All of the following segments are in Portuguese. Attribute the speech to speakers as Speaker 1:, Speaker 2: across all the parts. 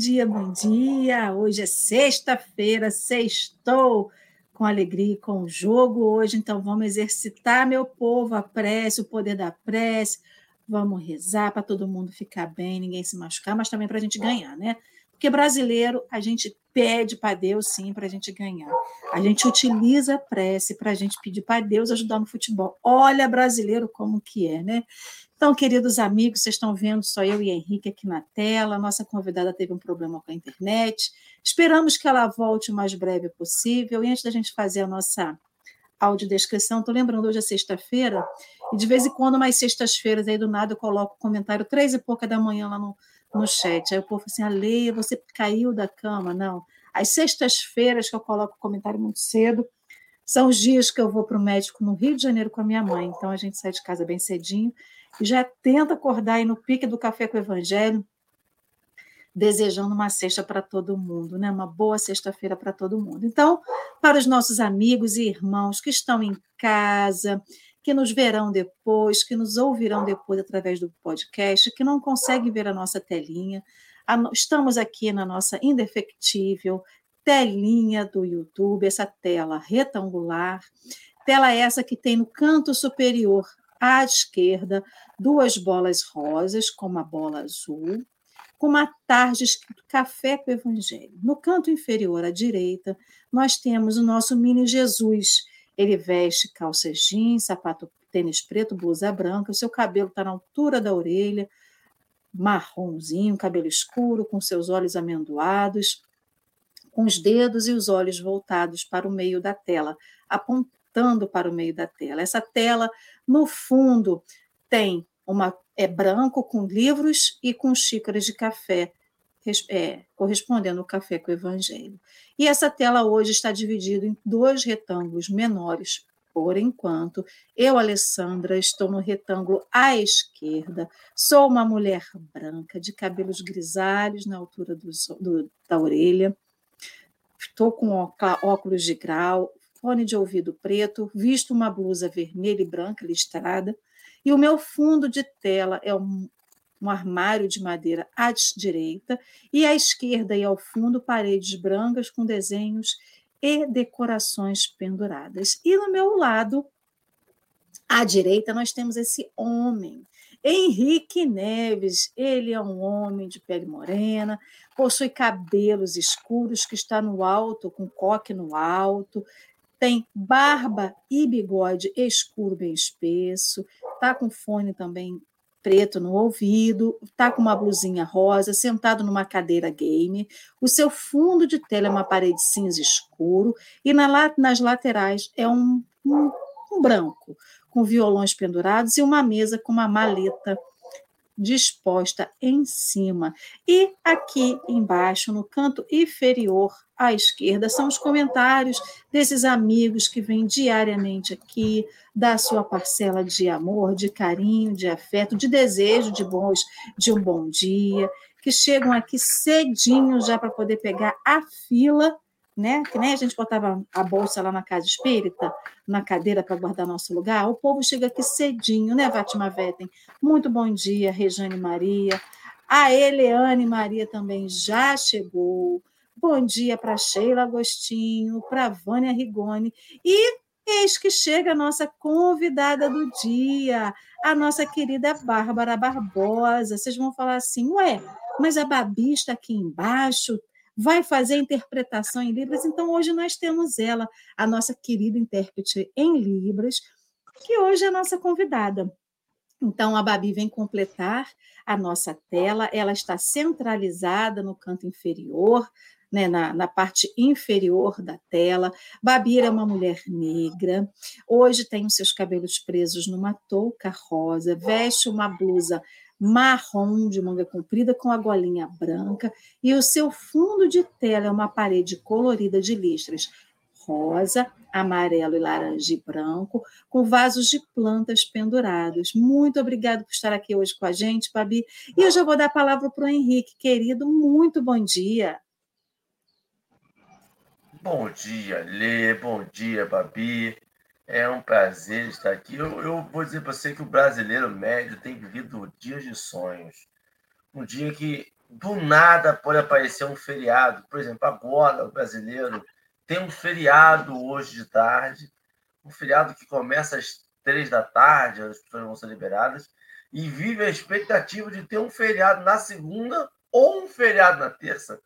Speaker 1: dia, bom dia. Hoje é sexta-feira, sextou com alegria e com o jogo hoje, então vamos exercitar, meu povo, a prece, o poder da prece. Vamos rezar para todo mundo ficar bem, ninguém se machucar, mas também para a gente ganhar, né? Porque brasileiro, a gente pede para Deus, sim, para a gente ganhar. A gente utiliza a prece para a gente pedir para Deus ajudar no futebol. Olha, brasileiro, como que é, né? Então, queridos amigos, vocês estão vendo só eu e Henrique aqui na tela. Nossa convidada teve um problema com a internet. Esperamos que ela volte o mais breve possível. E antes da gente fazer a nossa audiodescrição, estou lembrando, hoje é sexta-feira, e de vez em quando, mais sextas-feiras, aí do nada eu coloco comentário três e pouca da manhã lá no, no chat. Aí o povo assim, Leia, você caiu da cama? Não. As sextas-feiras que eu coloco comentário muito cedo, são os dias que eu vou para o médico no Rio de Janeiro com a minha mãe. Então a gente sai de casa bem cedinho e já tenta acordar aí no pique do café com o Evangelho, desejando uma sexta para todo mundo, né? Uma boa sexta-feira para todo mundo. Então, para os nossos amigos e irmãos que estão em casa, que nos verão depois, que nos ouvirão depois através do podcast, que não conseguem ver a nossa telinha, estamos aqui na nossa indefectível telinha do YouTube, essa tela retangular, tela essa que tem no canto superior à esquerda duas bolas rosas com uma bola azul, com uma tarde escrito Café com o Evangelho. No canto inferior à direita, nós temos o nosso mini Jesus. Ele veste calça jeans, sapato tênis preto, blusa branca, o seu cabelo está na altura da orelha, marronzinho, cabelo escuro, com seus olhos amendoados, com os dedos e os olhos voltados para o meio da tela, apontando para o meio da tela. Essa tela, no fundo, tem uma é branco com livros e com xícaras de café, é, correspondendo ao café com o Evangelho. E essa tela hoje está dividida em dois retângulos menores. Por enquanto, eu, Alessandra, estou no retângulo à esquerda. Sou uma mulher branca, de cabelos grisalhos na altura do, do, da orelha. Estou com óculos de grau, fone de ouvido preto, visto uma blusa vermelha e branca listrada e o meu fundo de tela é um, um armário de madeira à direita, e à esquerda e ao fundo, paredes brancas com desenhos e decorações penduradas. E no meu lado, à direita, nós temos esse homem, Henrique Neves. Ele é um homem de pele morena, possui cabelos escuros que está no alto, com coque no alto, tem barba e bigode escuro bem espesso, tá com fone também preto no ouvido, tá com uma blusinha rosa, sentado numa cadeira game. O seu fundo de tela é uma parede cinza escuro e na, nas laterais é um, um, um branco, com violões pendurados e uma mesa com uma maleta disposta em cima. E aqui embaixo, no canto inferior à esquerda, são os comentários desses amigos que vêm diariamente aqui, da sua parcela de amor, de carinho, de afeto, de desejo de bons, de um bom dia, que chegam aqui cedinho já para poder pegar a fila né? Que nem a gente botava a bolsa lá na casa espírita, na cadeira para guardar nosso lugar. O povo chega aqui cedinho, né, Vatima Vetten? Muito bom dia, Rejane Maria. A Eleane Maria também já chegou. Bom dia para Sheila Agostinho, para Vânia Rigoni. E eis que chega a nossa convidada do dia, a nossa querida Bárbara Barbosa. Vocês vão falar assim, ué, mas a Babi está aqui embaixo, vai fazer interpretação em Libras. Então, hoje nós temos ela, a nossa querida intérprete em Libras, que hoje é a nossa convidada. Então, a Babi vem completar a nossa tela, ela está centralizada no canto inferior, né, na, na, parte inferior da tela. Babi é uma mulher negra, hoje tem os seus cabelos presos numa touca rosa, veste uma blusa marrom de manga comprida com a golinha branca e o seu fundo de tela é uma parede colorida de listras rosa, amarelo e laranja e branco, com vasos de plantas pendurados. Muito obrigado por estar aqui hoje com a gente, Babi. E eu já vou dar a palavra para o Henrique, querido. Muito bom dia.
Speaker 2: Bom dia, Lê. Bom dia, Babi. É um prazer estar aqui. Eu, eu vou dizer para você que o brasileiro médio tem vivido dias de sonhos. Um dia que do nada pode aparecer um feriado. Por exemplo, agora o brasileiro tem um feriado hoje de tarde, um feriado que começa às três da tarde, as pessoas vão ser liberadas, e vive a expectativa de ter um feriado na segunda ou um feriado na terça.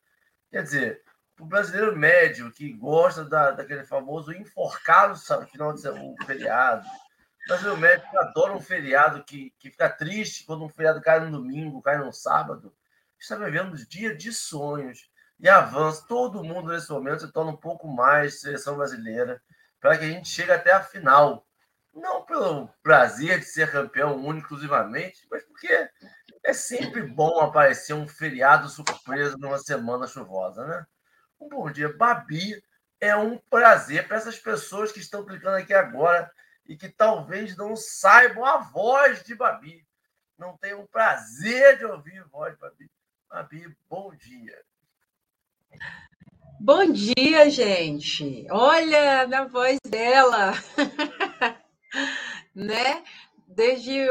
Speaker 2: Quer dizer, o brasileiro médio que gosta da, daquele famoso enforcar no final de semana, um feriado, o brasileiro médio que adora um feriado, que, que fica triste quando um feriado cai no domingo, cai no sábado, está vivendo dia de sonhos e avança. Todo mundo nesse momento se torna um pouco mais seleção brasileira para que a gente chegue até a final. Não pelo prazer de ser campeão único, exclusivamente, mas porque é sempre bom aparecer um feriado surpresa numa semana chuvosa, né? Um bom dia, Babi. É um prazer para essas pessoas que estão clicando aqui agora e que talvez não saibam a voz de Babi. Não tenham o prazer de ouvir a voz de Babi. Babi, bom dia.
Speaker 3: Bom dia, gente. Olha na voz dela. né? Desde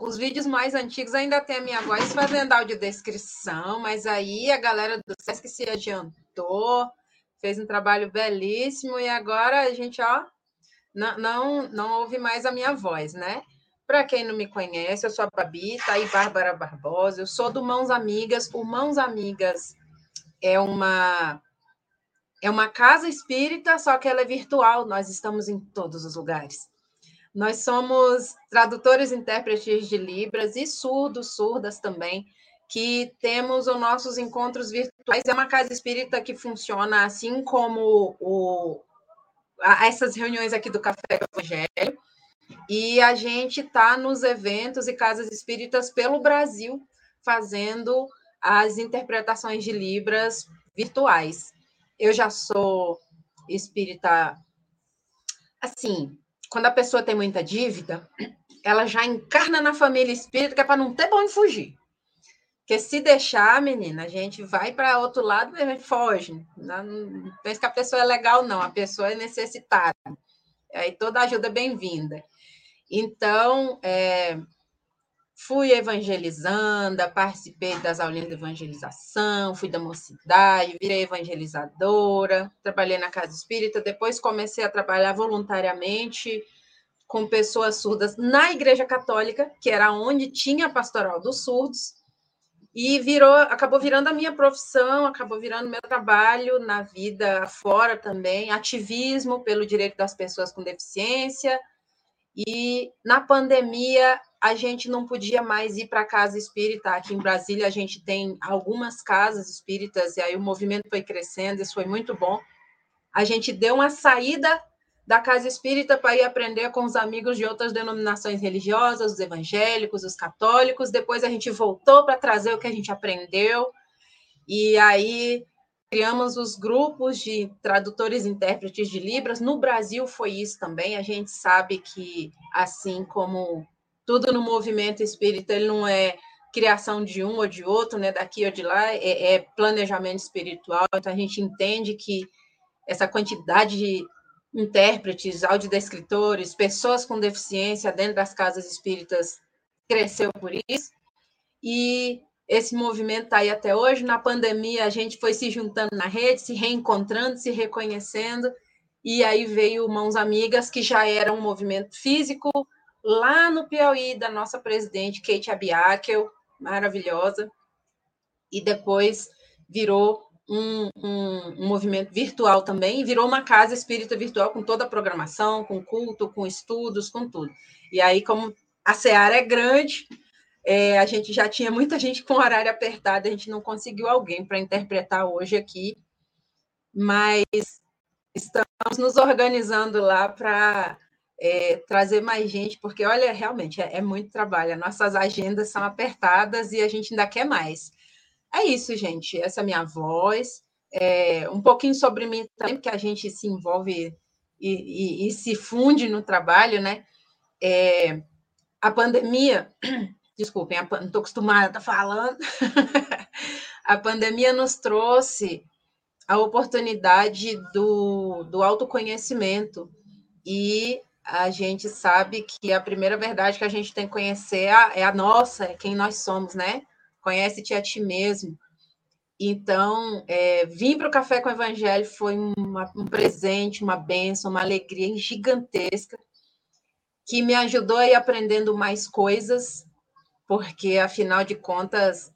Speaker 3: os vídeos mais antigos ainda tem a minha voz fazendo audiodescrição, mas aí a galera do SESC se adiantou, fez um trabalho belíssimo e agora a gente, ó, não, não, não ouve mais a minha voz, né? Para quem não me conhece, eu sou a Babi, tá aí Bárbara Barbosa, eu sou do Mãos Amigas. O Mãos Amigas é uma é uma casa espírita, só que ela é virtual, nós estamos em todos os lugares. Nós somos tradutores intérpretes de Libras e surdos, surdas também, que temos os nossos encontros virtuais. É uma casa espírita que funciona assim como o, essas reuniões aqui do Café Evangelho e a gente está nos eventos e casas espíritas pelo Brasil, fazendo as interpretações de Libras virtuais. Eu já sou espírita. Assim, quando a pessoa tem muita dívida, ela já encarna na família espírita, é para não ter bom fugir. Porque se deixar, menina, a gente vai para outro lado e foge. Não pensa que a pessoa é legal, não. A pessoa é necessitada. Aí toda ajuda é bem-vinda. Então, é, fui evangelizando, participei das aulinhas de evangelização, fui da mocidade, virei evangelizadora, trabalhei na casa espírita, depois comecei a trabalhar voluntariamente com pessoas surdas na Igreja Católica, que era onde tinha a pastoral dos surdos, e virou, acabou virando a minha profissão, acabou virando meu trabalho na vida fora também, ativismo pelo direito das pessoas com deficiência, e na pandemia a gente não podia mais ir para a casa espírita. Aqui em Brasília a gente tem algumas casas espíritas e aí o movimento foi crescendo, isso foi muito bom. A gente deu uma saída da casa espírita para ir aprender com os amigos de outras denominações religiosas, os evangélicos, os católicos. Depois a gente voltou para trazer o que a gente aprendeu. E aí criamos os grupos de tradutores e intérpretes de Libras. No Brasil foi isso também. A gente sabe que, assim como tudo no movimento espírita, ele não é criação de um ou de outro, né, daqui ou de lá, é, é planejamento espiritual. Então a gente entende que essa quantidade de intérpretes, audiodescritores, pessoas com deficiência dentro das casas espíritas cresceu por isso. E esse movimento está aí até hoje. Na pandemia, a gente foi se juntando na rede, se reencontrando, se reconhecendo, e aí veio Mãos Amigas, que já era um movimento físico, lá no Piauí, da nossa presidente, Kate Abiakel, maravilhosa, e depois virou um, um, um, movimento virtual também, virou uma casa espírita virtual com toda a programação, com culto, com estudos, com tudo. E aí, como a Seara é grande, é, a gente já tinha muita gente com horário apertado, a gente não conseguiu alguém para interpretar hoje aqui, mas estamos nos organizando lá para é, trazer mais gente, porque olha, realmente é, é, muito trabalho, nossas agendas são apertadas e a gente ainda quer mais. É isso, gente, essa é a minha voz, é, um pouquinho sobre mim também, porque a gente se envolve e, e, e se funde no trabalho, né? É, a pandemia Desculpem, não estou acostumada a estar falando. a pandemia nos trouxe a oportunidade do, do autoconhecimento e a gente sabe que a primeira verdade que a gente tem que conhecer é a, é a nossa, é quem nós somos, né? Conhece-te a ti mesmo. Então, é, vir para o Café com o Evangelho foi uma, um presente, uma bênção, uma alegria gigantesca, que me ajudou a ir aprendendo mais coisas, porque, afinal de contas,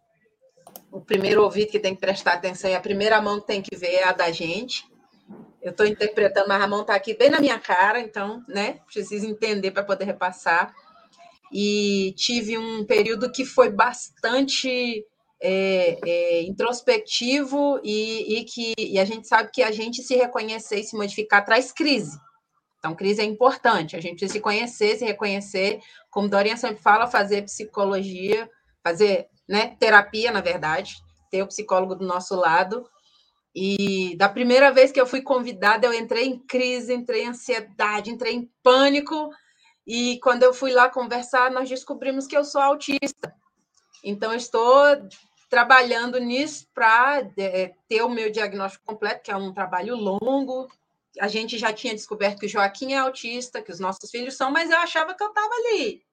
Speaker 3: o primeiro ouvido que tem que prestar atenção e a primeira mão que tem que ver é a da gente. Eu estou interpretando, mas mão está aqui bem na minha cara, então, né, preciso entender para poder repassar. E tive um período que foi bastante é, é, introspectivo e, e que e a gente sabe que a gente se reconhecer e se modificar traz crise. Então, crise é importante, a gente precisa se conhecer, se reconhecer, como Dorinha sempre fala, fazer psicologia, fazer né, terapia, na verdade, ter o psicólogo do nosso lado. E da primeira vez que eu fui convidada, eu entrei em crise, entrei em ansiedade, entrei em pânico. E quando eu fui lá conversar, nós descobrimos que eu sou autista. Então, estou trabalhando nisso para é, ter o meu diagnóstico completo, que é um trabalho longo. A gente já tinha descoberto que o Joaquim é autista, que os nossos filhos são, mas eu achava que eu estava ali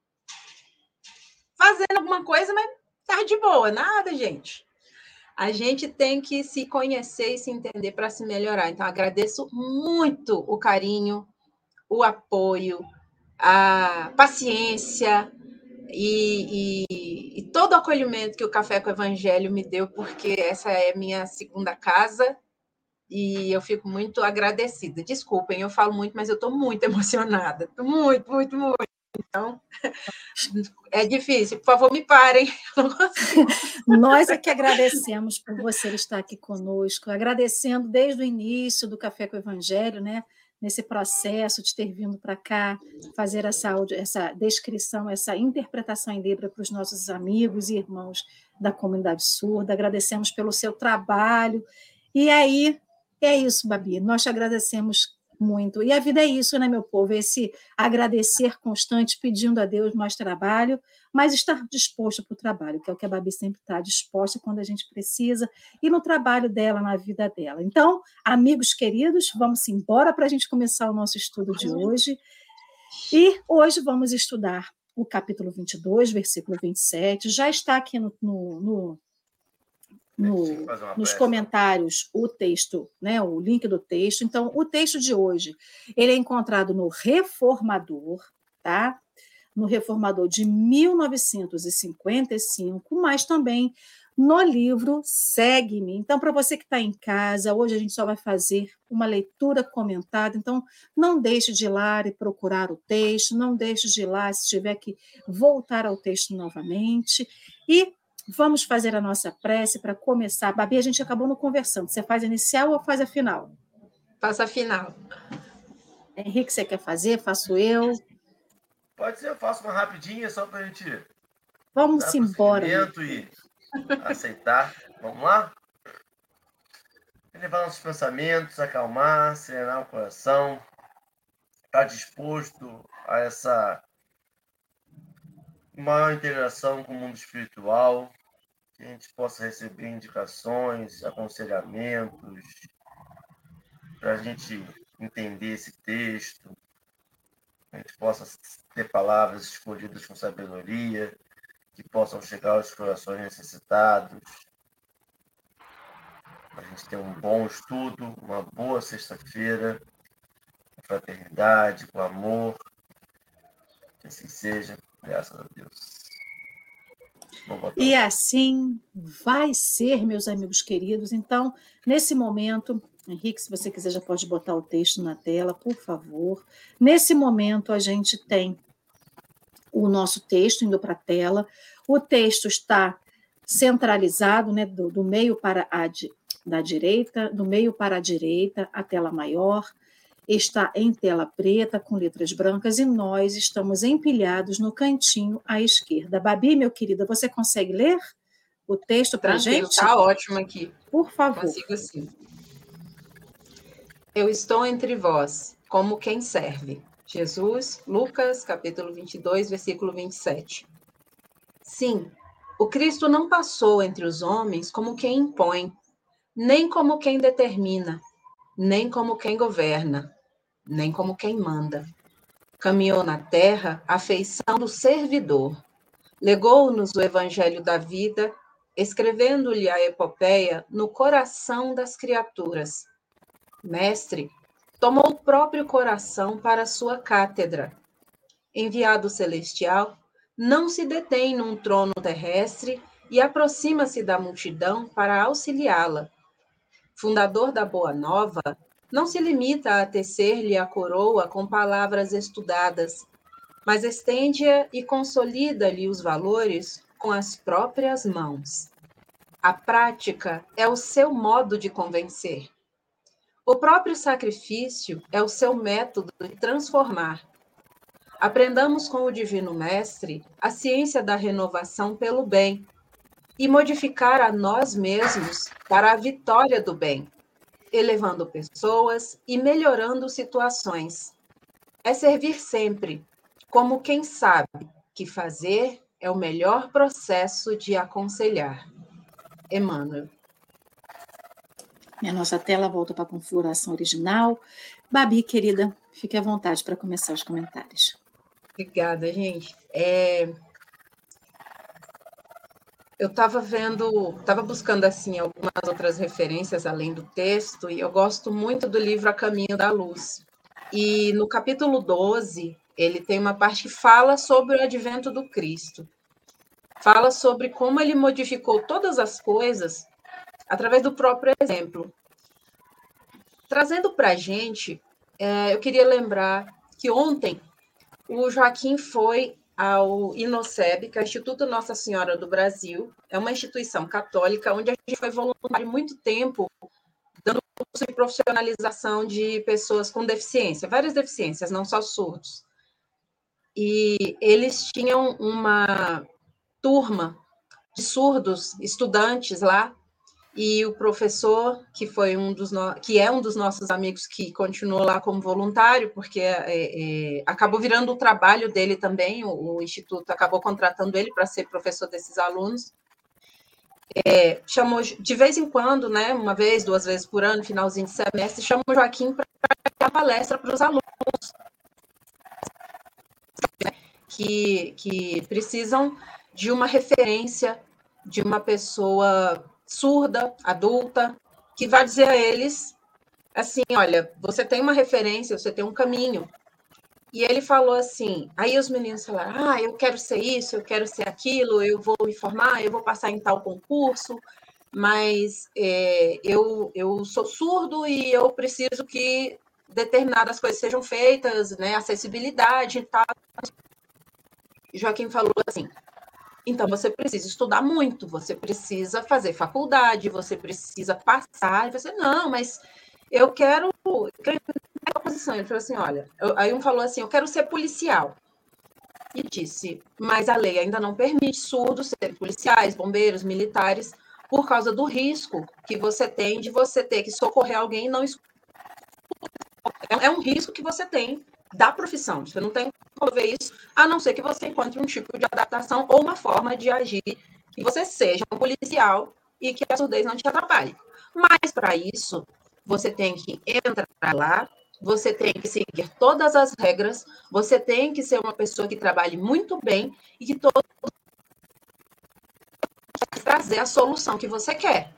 Speaker 3: fazendo alguma coisa, mas estava de boa, nada, gente. A gente tem que se conhecer e se entender para se melhorar. Então, agradeço muito o carinho, o apoio, a paciência, e, e, e, todo o acolhimento que o Café com o Evangelho me deu, porque essa é minha segunda casa e eu fico muito agradecida. Desculpem, eu falo muito, mas eu estou muito emocionada. Muito, muito, muito. Então, é difícil. Por favor, me parem.
Speaker 1: Nós é que agradecemos por você estar aqui conosco, agradecendo desde o início do Café com o Evangelho, né? nesse processo de ter vindo para cá fazer essa, essa descrição, essa interpretação em Libra para os nossos amigos e irmãos da comunidade surda. Agradecemos pelo seu trabalho. E aí, é isso, Babi. Nós te agradecemos muito. E a vida é isso, né, meu povo? Esse agradecer constante, pedindo a Deus mais trabalho, mas estar disposto para o trabalho, que é o que a Babi sempre está disposta quando a gente precisa, e no trabalho dela, na vida dela. Então, amigos queridos, vamos embora para a gente começar o nosso estudo de hoje. E hoje vamos estudar o capítulo 22, versículo 27. Já está aqui no, no, no no, nos comentários o texto, né, o link do texto. Então, o texto de hoje ele é encontrado no Reformador, tá? No Reformador de 1955, mas também no livro Segue-me. Então, para você que está em casa, hoje a gente só vai fazer uma leitura comentada. Então, não deixe de ir lá e procurar o texto, não deixe de ir lá se tiver que voltar ao texto novamente. E Vamos fazer a nossa prece para começar. Babi, a gente acabou no conversando. Você faz a inicial ou faz a final?
Speaker 3: Faça a final.
Speaker 1: Henrique, você quer fazer? Faço eu.
Speaker 2: Pode ser, eu faço uma rapidinha só para a gente.
Speaker 1: Vamos embora.
Speaker 2: E aceitar. Vamos lá? Elevar nossos pensamentos, acalmar, serenar o coração, estar tá disposto a essa maior integração com o mundo espiritual, que a gente possa receber indicações, aconselhamentos, para a gente entender esse texto, a gente possa ter palavras escolhidas com sabedoria, que possam chegar aos corações necessitados, a gente ter um bom estudo, uma boa sexta-feira, com fraternidade, com amor, assim seja. Graças a Deus.
Speaker 1: E assim vai ser, meus amigos queridos. Então, nesse momento, Henrique, se você quiser, já pode botar o texto na tela, por favor. Nesse momento, a gente tem o nosso texto indo para a tela. O texto está centralizado, né, do, do meio para a da direita, do meio para a direita, a tela maior está em tela preta com letras brancas e nós estamos empilhados no cantinho à esquerda. Babi, meu querida, você consegue ler o texto para a gente?
Speaker 3: Está ótimo aqui.
Speaker 1: Por favor.
Speaker 3: Consigo sim. Eu estou entre vós, como quem serve. Jesus, Lucas, capítulo 22, versículo 27. Sim, o Cristo não passou entre os homens como quem impõe, nem como quem determina, nem como quem governa, nem como quem manda. Caminhou na terra a feição do servidor. Legou-nos o evangelho da vida escrevendo-lhe a epopeia no coração das criaturas. Mestre, tomou o próprio coração para sua cátedra. Enviado celestial, não se detém num trono terrestre e aproxima-se da multidão para auxiliá-la. Fundador da Boa Nova, não se limita a tecer-lhe a coroa com palavras estudadas, mas estende-a e consolida-lhe os valores com as próprias mãos. A prática é o seu modo de convencer. O próprio sacrifício é o seu método de transformar. Aprendamos com o Divino Mestre a ciência da renovação pelo bem e modificar a nós mesmos para a vitória do bem, elevando pessoas e melhorando situações. É servir sempre, como quem sabe que fazer é o melhor processo de aconselhar. Emmanuel.
Speaker 1: E a nossa tela volta para a configuração original. Babi, querida, fique à vontade para começar os comentários.
Speaker 3: Obrigada, gente. É... Eu estava vendo, estava buscando assim algumas outras referências além do texto, e eu gosto muito do livro A Caminho da Luz. E no capítulo 12, ele tem uma parte que fala sobre o advento do Cristo. Fala sobre como ele modificou todas as coisas através do próprio exemplo. Trazendo para a gente, é, eu queria lembrar que ontem o Joaquim foi ao INOCEB, que é o Instituto Nossa Senhora do Brasil, é uma instituição católica onde a gente foi voluntário muito tempo dando curso de profissionalização de pessoas com deficiência, várias deficiências, não só surdos. E eles tinham uma turma de surdos, estudantes lá, e o professor, que foi um dos no... que é um dos nossos amigos que continuou lá como voluntário, porque é, é, acabou virando o trabalho dele também, o, o instituto acabou contratando ele para ser professor desses alunos. É, chamou de vez em quando, né, uma vez, duas vezes por ano, finalzinho de semestre, chamou o Joaquim para dar palestra para os alunos né, que, que precisam de uma referência de uma pessoa surda, adulta, que vai dizer a eles assim: olha, você tem uma referência, você tem um caminho. E ele falou assim: aí os meninos falaram: ah, eu quero ser isso, eu quero ser aquilo, eu vou me formar, eu vou passar em tal concurso, mas é, eu, eu sou surdo e eu preciso que determinadas coisas sejam feitas, né, acessibilidade e tal. Joaquim falou assim: então, você precisa estudar muito, você precisa fazer faculdade, você precisa passar. E você, não, mas eu quero. a posição. Ele falou assim: olha, eu, aí um falou assim: eu quero ser policial. E disse, mas a lei ainda não permite surdos serem policiais, bombeiros, militares, por causa do risco que você tem de você ter que socorrer alguém e não escutar. É um risco que você tem da profissão. Você não tem como ver isso, a não ser que você encontre um tipo de adaptação ou uma forma de agir que você seja um policial e que a surdez não te atrapalhe. Mas, para isso, você tem que entrar lá, você tem que seguir todas as regras, você tem que ser uma pessoa que trabalhe muito bem e que todo trazer a solução que você quer.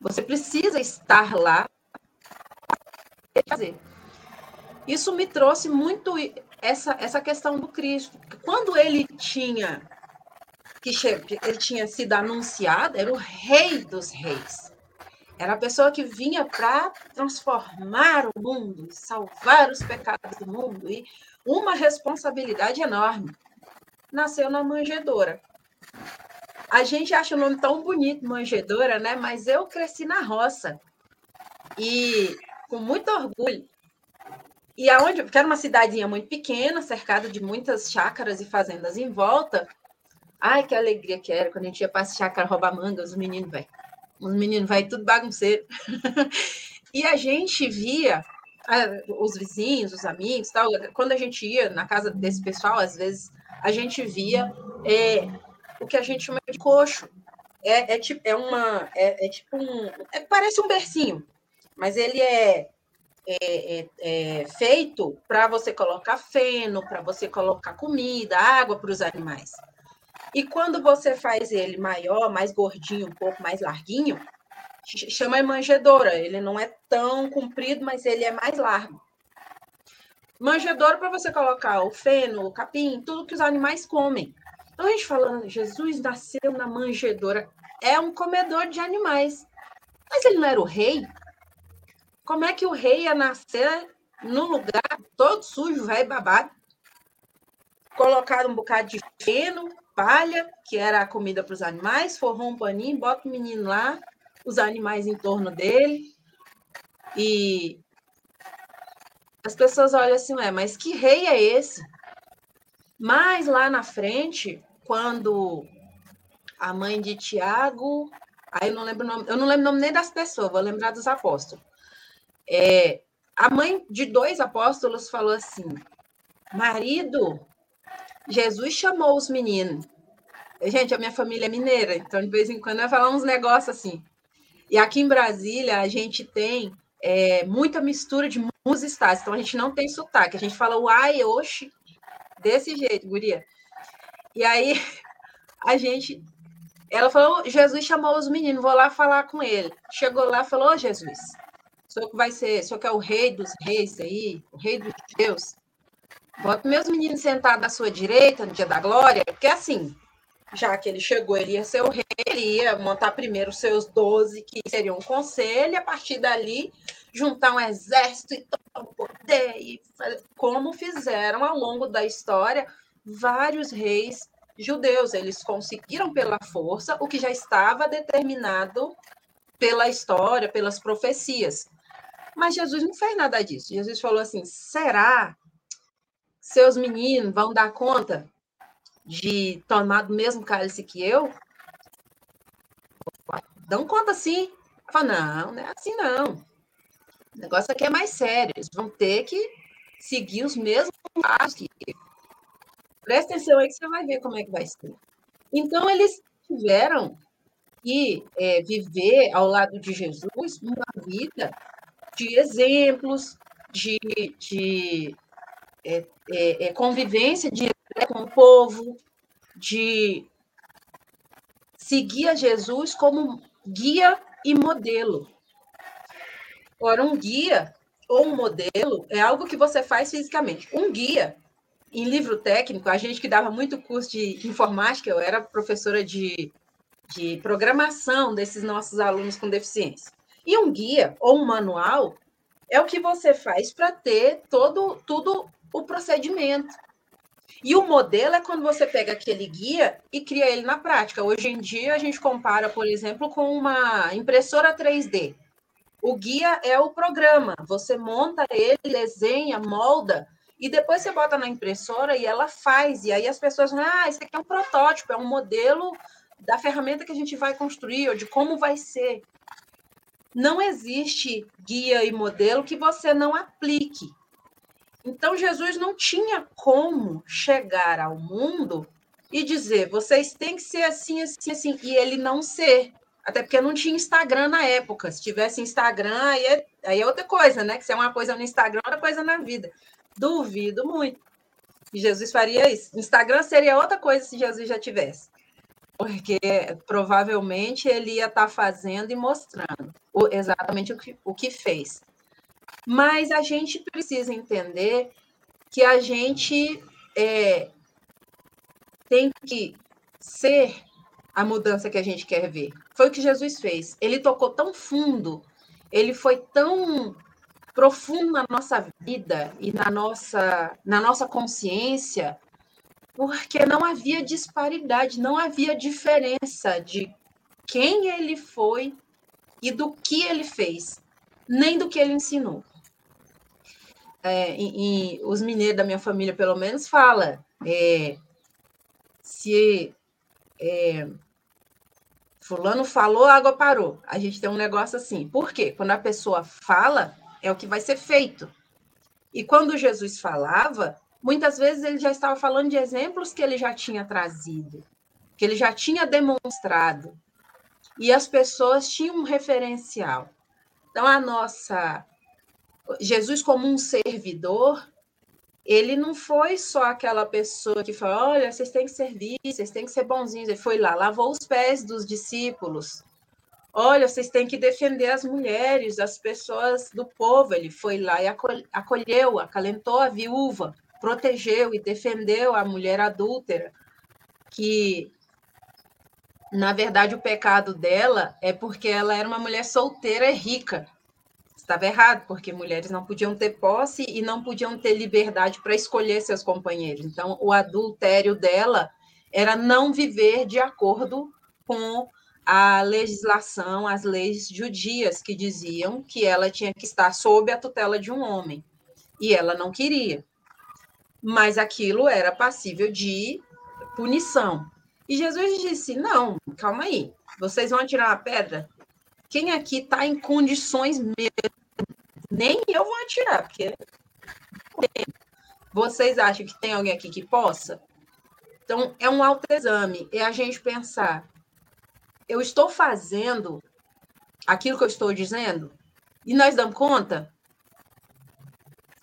Speaker 3: Você precisa estar lá fazer. Isso me trouxe muito essa, essa questão do Cristo. Quando ele tinha que ele tinha sido anunciado, era o rei dos reis. Era a pessoa que vinha para transformar o mundo, salvar os pecados do mundo e uma responsabilidade enorme. Nasceu na manjedoura. A gente acha o nome tão bonito, manjedoura, né? Mas eu cresci na roça. E com muito orgulho, e aonde, porque era uma cidadinha muito pequena, cercada de muitas chácaras e fazendas em volta. Ai, que alegria que era quando a gente ia para essa chácara roubar manga, os meninos, vai. Os meninos, vai tudo bagunceiro. e a gente via os vizinhos, os amigos, tal. Quando a gente ia na casa desse pessoal, às vezes a gente via é, o que a gente chama de coxo. É, é tipo, é uma, é, é tipo um, é, parece um bercinho, mas ele é é, é, é feito para você colocar feno, para você colocar comida, água para os animais. E quando você faz ele maior, mais gordinho, um pouco mais larguinho, chama manjedoura. Ele não é tão comprido, mas ele é mais largo. Manjedoura para você colocar o feno, o capim, tudo que os animais comem. Então a gente falando, Jesus nasceu na manjedoura. É um comedor de animais. Mas ele não era o rei? Como é que o rei ia nascer num lugar todo sujo, velho babado? Colocaram um bocado de feno, palha, que era a comida para os animais, forrou um paninho, bota o menino lá, os animais em torno dele. E as pessoas olham assim, ué, mas que rei é esse? Mas lá na frente, quando a mãe de Tiago, aí eu não lembro o nome, eu não lembro o nome nem das pessoas, vou lembrar dos apóstolos. É, a mãe de dois apóstolos falou assim: marido, Jesus chamou os meninos. Gente, a minha família é mineira, então de vez em quando eu falo uns negócios assim. E aqui em Brasília a gente tem é, muita mistura de muitos estados, então a gente não tem sotaque, a gente fala uai, oxi, desse jeito, guria. E aí a gente. Ela falou: Jesus chamou os meninos, vou lá falar com ele. Chegou lá falou: oh, Jesus, senhor que vai ser, senhor que é o rei dos reis aí, o rei dos Deus. Bota meus meninos sentados à sua direita no dia da glória, porque assim, já que ele chegou, ele ia ser o rei, ele ia montar primeiro os seus doze, que seriam um conselho, a partir dali juntar um exército e tomar o poder, e como fizeram ao longo da história vários reis judeus. Eles conseguiram pela força o que já estava determinado pela história, pelas profecias. Mas Jesus não fez nada disso. Jesus falou assim: será seus meninos vão dar conta de tomar do mesmo cálice que eu? Dão conta sim. Fala, não, não é assim não. O negócio aqui é mais sério. Eles vão ter que seguir os mesmos passos que eu. Presta atenção aí que você vai ver como é que vai ser. Então, eles tiveram que é, viver ao lado de Jesus uma vida de exemplos, de, de é, é, é convivência direta com o povo, de seguir a Jesus como guia e modelo. Ora, um guia ou um modelo é algo que você faz fisicamente. Um guia, em livro técnico, a gente que dava muito curso de informática, eu era professora de, de programação desses nossos alunos com deficiência. E um guia ou um manual é o que você faz para ter todo tudo o procedimento. E o modelo é quando você pega aquele guia e cria ele na prática. Hoje em dia a gente compara, por exemplo, com uma impressora 3D. O guia é o programa. Você monta ele, desenha, molda e depois você bota na impressora e ela faz. E aí as pessoas vão, ah, isso aqui é um protótipo, é um modelo da ferramenta que a gente vai construir ou de como vai ser não existe guia e modelo que você não aplique. Então, Jesus não tinha como chegar ao mundo e dizer, vocês têm que ser assim, assim, assim, e ele não ser. Até porque não tinha Instagram na época. Se tivesse Instagram, aí é, aí é outra coisa, né? Que se é uma coisa no Instagram, outra coisa na vida. Duvido muito Jesus faria isso. Instagram seria outra coisa se Jesus já tivesse porque provavelmente ele ia estar tá fazendo e mostrando exatamente o que, o que fez. Mas a gente precisa entender que a gente é, tem que ser a mudança que a gente quer ver. Foi o que Jesus fez. Ele tocou tão fundo, ele foi tão profundo na nossa vida e na nossa, na nossa consciência, porque não havia disparidade, não havia diferença de quem ele foi e do que ele fez, nem do que ele ensinou. É, e, e os mineiros da minha família, pelo menos, fala é, se é, fulano falou, a água parou. A gente tem um negócio assim. Por quê? Quando a pessoa fala, é o que vai ser feito. E quando Jesus falava, muitas vezes ele já estava falando de exemplos que ele já tinha trazido, que ele já tinha demonstrado. E as pessoas tinham um referencial. Então, a nossa. Jesus, como um servidor, ele não foi só aquela pessoa que falou: olha, vocês têm que servir, vocês têm que ser bonzinhos. Ele foi lá, lavou os pés dos discípulos. Olha, vocês têm que defender as mulheres, as pessoas do povo. Ele foi lá e acolheu, acalentou a viúva, protegeu e defendeu a mulher adúltera, que na verdade o pecado dela é porque ela era uma mulher solteira e rica estava errado, porque mulheres não podiam ter posse e não podiam ter liberdade para escolher seus companheiros. Então, o adultério dela era não viver de acordo com a legislação, as leis judias que diziam que ela tinha que estar sob a tutela de um homem. E ela não queria. Mas aquilo era passível de punição. E Jesus disse: Não, calma aí, vocês vão atirar a pedra? Quem aqui está em condições mesmo nem eu vou atirar, porque vocês acham que tem alguém aqui que possa? Então, é um autoexame, é a gente pensar, eu estou fazendo aquilo que eu estou dizendo? E nós damos conta?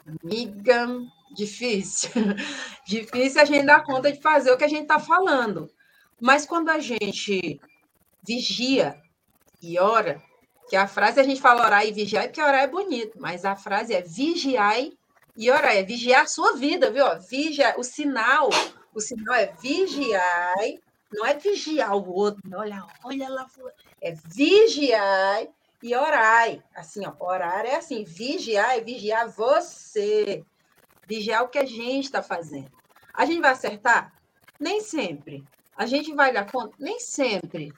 Speaker 3: Amiga, difícil. difícil a gente dar conta de fazer o que a gente está falando. Mas quando a gente vigia e ora, que a frase a gente fala orar e vigiar, porque orar é bonito, mas a frase é vigiai e orar, é vigiar a sua vida, viu? Vigia, o sinal, o sinal é vigiai, não é vigiar o outro, não, olha, olha lá, é vigiai e orai. Assim, ó, orar é assim, vigiar é vigiar você, vigiar o que a gente está fazendo. A gente vai acertar? Nem sempre. A gente vai dar conta? Nem sempre.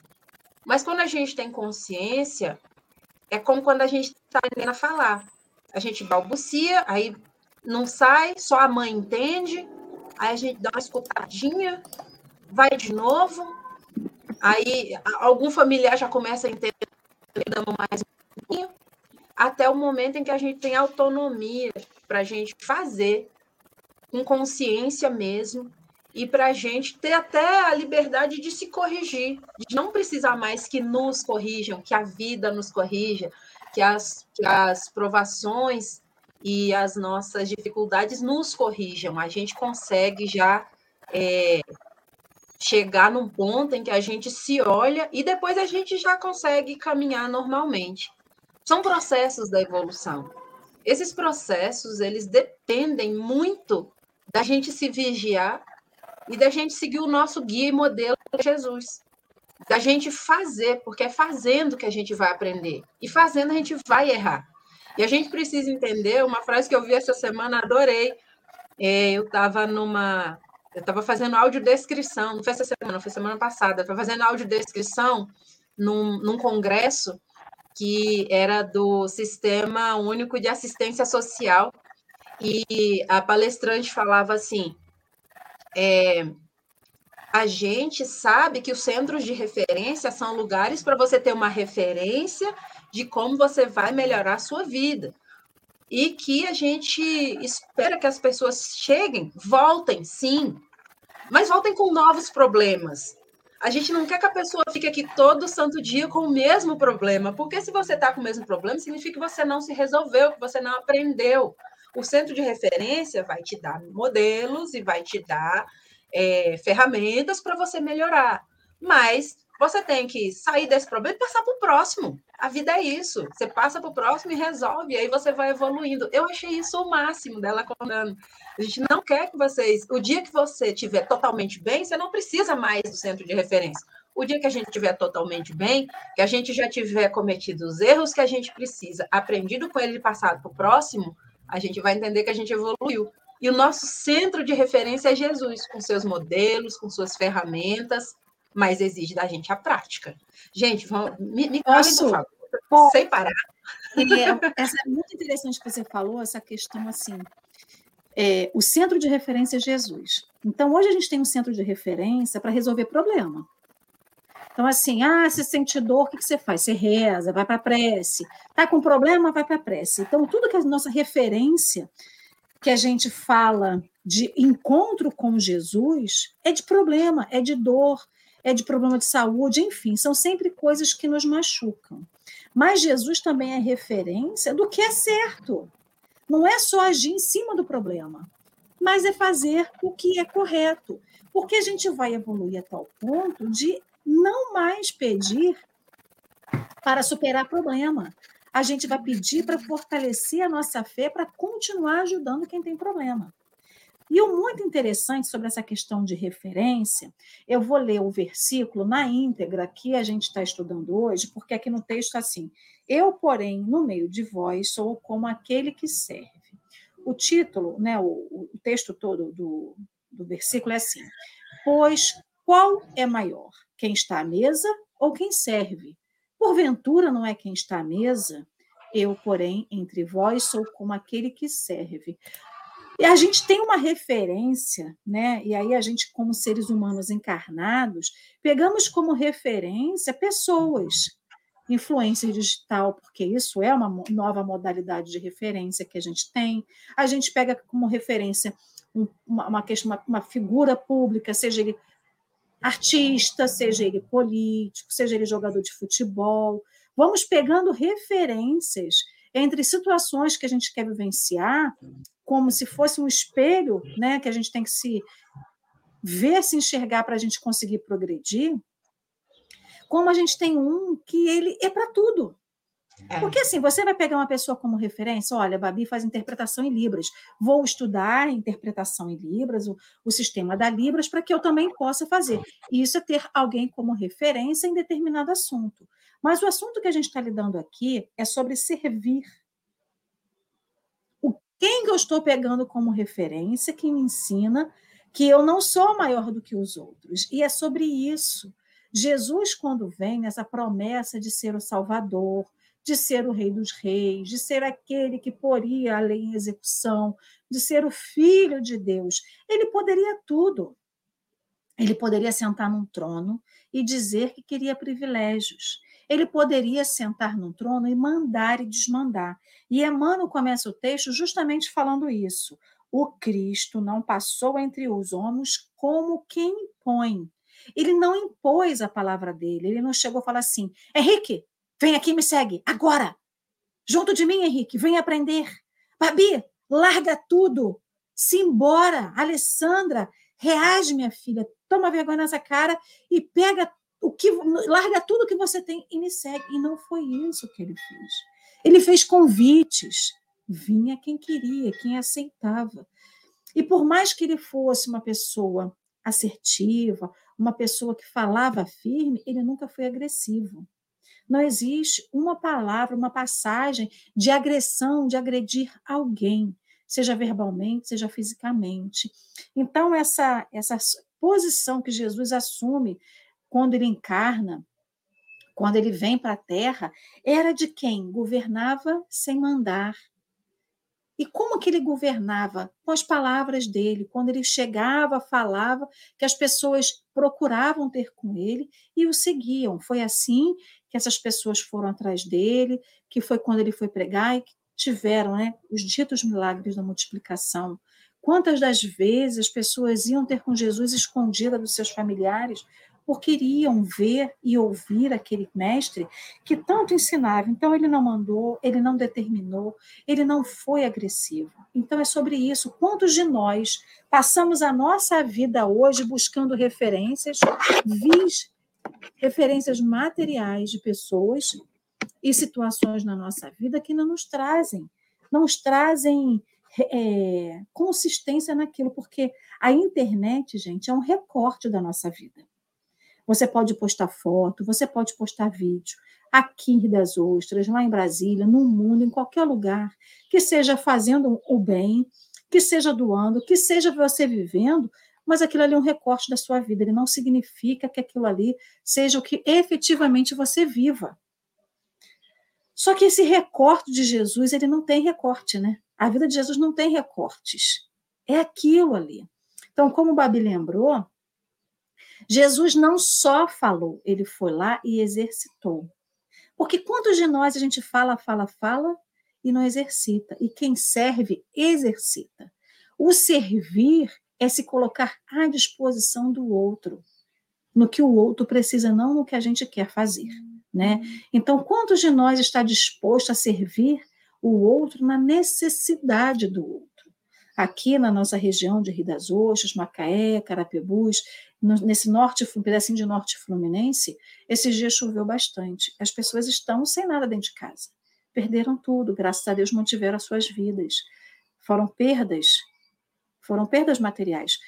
Speaker 3: Mas quando a gente tem consciência, é como quando a gente está aprendendo a falar. A gente balbucia, aí não sai, só a mãe entende, aí a gente dá uma escutadinha, vai de novo, aí algum familiar já começa a entender, mais um pouquinho, até o momento em que a gente tem autonomia para a gente fazer, com consciência mesmo, e para a gente ter até a liberdade de se corrigir, de não precisar mais que nos corrijam, que a vida nos corrija, que as, que as provações e as nossas dificuldades nos corrijam. A gente consegue já é, chegar num ponto em que a gente se olha e depois a gente já consegue caminhar normalmente. São processos da evolução. Esses processos, eles dependem muito da gente se vigiar e da gente seguir o nosso guia e modelo Jesus. Da gente fazer, porque é fazendo que a gente vai aprender. E fazendo a gente vai errar. E a gente precisa entender uma frase que eu vi essa semana, adorei. É, eu estava numa. Eu estava fazendo audiodescrição, não foi essa semana, foi semana passada. Estava fazendo audiodescrição num, num congresso que era do Sistema Único de Assistência Social. E a palestrante falava assim: é, a gente sabe que os centros de referência são lugares para você ter uma referência de como você vai melhorar a sua vida. E que a gente espera que as pessoas cheguem, voltem, sim, mas voltem com novos problemas. A gente não quer que a pessoa fique aqui todo santo dia com o mesmo problema, porque se você está com o mesmo problema, significa que você não se resolveu, que você não aprendeu o centro de referência vai te dar modelos e vai te dar é, ferramentas para você melhorar. Mas você tem que sair desse problema e passar para o próximo. A vida é isso. Você passa para o próximo e resolve, e aí você vai evoluindo. Eu achei isso o máximo dela contando. A gente não quer que vocês. O dia que você estiver totalmente bem, você não precisa mais do centro de referência. O dia que a gente estiver totalmente bem, que a gente já tiver cometido os erros que a gente precisa, aprendido com ele e passado para o próximo, a gente vai entender que a gente evoluiu. E o nosso centro de referência é Jesus, com seus modelos, com suas ferramentas, mas exige da gente a prática. Gente, vamos, me, me Posso? por favor, sem parar.
Speaker 1: É, essa é muito interessante que você falou, essa questão assim. É, o centro de referência é Jesus. Então, hoje a gente tem um centro de referência para resolver problema. Então, assim, ah, você sente dor, o que, você faz? Você reza, vai para a prece. Está com problema, vai para a prece. Então, tudo que é a nossa referência, que a gente fala de encontro com Jesus, é de problema, é de dor, é de problema de saúde, enfim, são sempre coisas que nos machucam. Mas Jesus também é referência do que é certo. Não é só agir em cima do problema. mas é fazer o que é correto. Porque a gente vai evoluir a tal ponto de não mais pedir para superar problema. A gente vai pedir para fortalecer a nossa fé para continuar ajudando quem tem problema. E o muito interessante sobre essa questão de referência, eu vou ler o versículo na íntegra que a gente está estudando hoje, porque aqui no texto está assim: Eu, porém, no meio de vós, sou como aquele que serve. O título, né, o, o texto todo do, do versículo é assim: Pois qual é maior, quem está à mesa ou quem serve? Porventura não é quem está à mesa? Eu, porém, entre vós sou como aquele que serve. E a gente tem uma referência, né? E aí a gente, como seres humanos encarnados, pegamos como referência pessoas, influência digital, porque isso é uma nova modalidade de referência que a gente tem. A gente pega como referência uma, uma, uma, uma figura pública, seja ele artista, seja ele político, seja ele jogador de futebol. Vamos pegando referências entre situações que a gente quer vivenciar como se fosse um espelho, né, que a gente tem que se ver, se enxergar para a gente conseguir progredir, como a gente tem um que ele é para tudo. É. Porque assim, você vai pegar uma pessoa como referência, olha, a Babi faz interpretação em Libras, vou estudar interpretação em Libras, o, o sistema da Libras, para que eu também possa fazer. E isso é ter alguém como referência em determinado assunto. Mas o assunto que a gente está lidando aqui é sobre servir quem que eu estou pegando como referência que me ensina que eu não sou maior do que os outros? E é sobre isso. Jesus, quando vem nessa promessa de ser o Salvador, de ser o Rei dos Reis, de ser aquele que poria a lei em execução, de ser o Filho de Deus, ele poderia tudo. Ele poderia sentar num trono e dizer que queria privilégios. Ele poderia sentar no trono e mandar e desmandar. E Emmanuel começa o texto justamente falando isso. O Cristo não passou entre os homens como quem impõe. Ele não impôs a palavra dele. Ele não chegou a falar assim: Henrique, vem aqui me segue, agora. Junto de mim, Henrique, vem aprender. Babi, larga tudo. Se embora. Alessandra, reage, minha filha. Toma vergonha nessa cara e pega o que larga tudo que você tem e me segue. E não foi isso que ele fez. Ele fez convites. Vinha quem queria, quem aceitava. E por mais que ele fosse uma pessoa assertiva, uma pessoa que falava firme, ele nunca foi agressivo. Não existe uma palavra, uma passagem de agressão, de agredir alguém, seja verbalmente, seja fisicamente. Então, essa, essa posição que Jesus assume quando ele encarna, quando ele vem para a Terra, era de quem governava sem mandar. E como que ele governava? Com as palavras dele. Quando ele chegava, falava, que as pessoas procuravam ter com ele e o seguiam. Foi assim que essas pessoas foram atrás dele, que foi quando ele foi pregar e tiveram né, os ditos milagres da multiplicação. Quantas das vezes as pessoas iam ter com Jesus escondida dos seus familiares porque iriam ver e ouvir aquele mestre que tanto ensinava. Então, ele não mandou, ele não determinou, ele não foi agressivo. Então, é sobre isso. Quantos de nós passamos a nossa vida hoje buscando referências, vis, referências materiais de pessoas e situações na nossa vida que não nos trazem, não nos trazem é, consistência naquilo, porque a internet, gente, é um recorte da nossa vida. Você pode postar foto, você pode postar vídeo aqui das ostras, lá em Brasília, no mundo, em qualquer lugar, que seja fazendo o bem, que seja doando, que seja você vivendo, mas aquilo ali é um recorte da sua vida, ele não significa que aquilo ali seja o que efetivamente você viva. Só que esse recorte de Jesus, ele não tem recorte, né? A vida de Jesus não tem recortes. É aquilo ali. Então, como o Babi lembrou, Jesus não só falou, ele foi lá e exercitou. Porque quantos de nós a gente fala, fala, fala e não exercita? E quem serve, exercita. O servir é se colocar à disposição do outro, no que o outro precisa, não no que a gente quer fazer. Né? Então, quantos de nós está disposto a servir o outro na necessidade do outro? Aqui na nossa região de Rio das Ostras, Macaé, Carapebus, nesse norte, um pedacinho de norte fluminense, esses dias choveu bastante. As pessoas estão sem nada dentro de casa. Perderam tudo, graças a Deus mantiveram as suas vidas. Foram perdas, foram perdas materiais.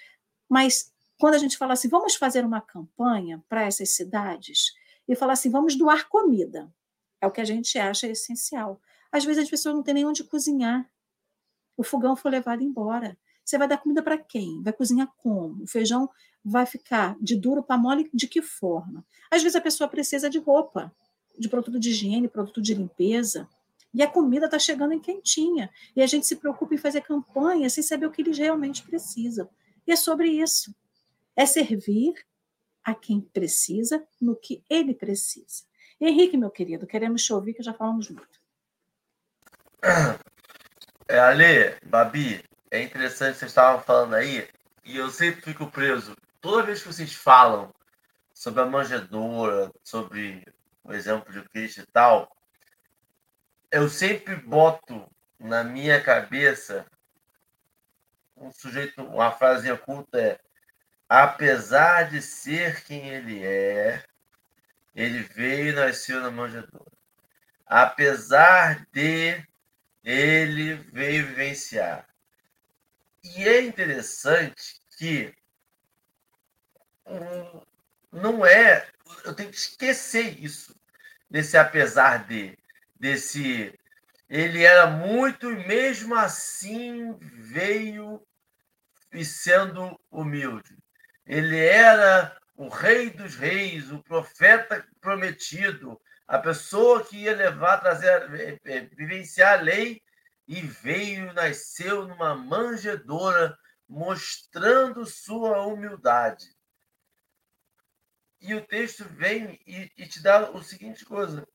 Speaker 1: Mas quando a gente fala assim, vamos fazer uma campanha para essas cidades e falar assim, vamos doar comida, é o que a gente acha essencial. Às vezes as pessoas não têm nem onde cozinhar. O fogão foi levado embora. Você vai dar comida para quem? Vai cozinhar como? O feijão vai ficar de duro para mole de que forma? Às vezes a pessoa precisa de roupa, de produto de higiene, produto de limpeza. E a comida está chegando em quentinha. E a gente se preocupa em fazer campanha sem saber o que eles realmente precisam. E é sobre isso. É servir a quem precisa no que ele precisa. Henrique, meu querido, queremos te ouvir, que já falamos muito.
Speaker 2: É, Ale, Babi, é interessante que vocês estavam falando aí, e eu sempre fico preso. Toda vez que vocês falam sobre a manjedoura, sobre o exemplo de Cristo e tal, eu sempre boto na minha cabeça um sujeito, uma frase oculta é apesar de ser quem ele é, ele veio e nasceu na manjedoura. Apesar de ele veio vivenciar. E é interessante que não é. Eu tenho que esquecer isso, desse apesar de, desse. Ele era muito e mesmo assim veio e sendo humilde. Ele era o rei dos reis, o profeta prometido, a pessoa que ia levar, trazer, vivenciar a lei e veio, nasceu numa manjedoura, mostrando sua humildade. E o texto vem e, e te dá o seguinte coisa.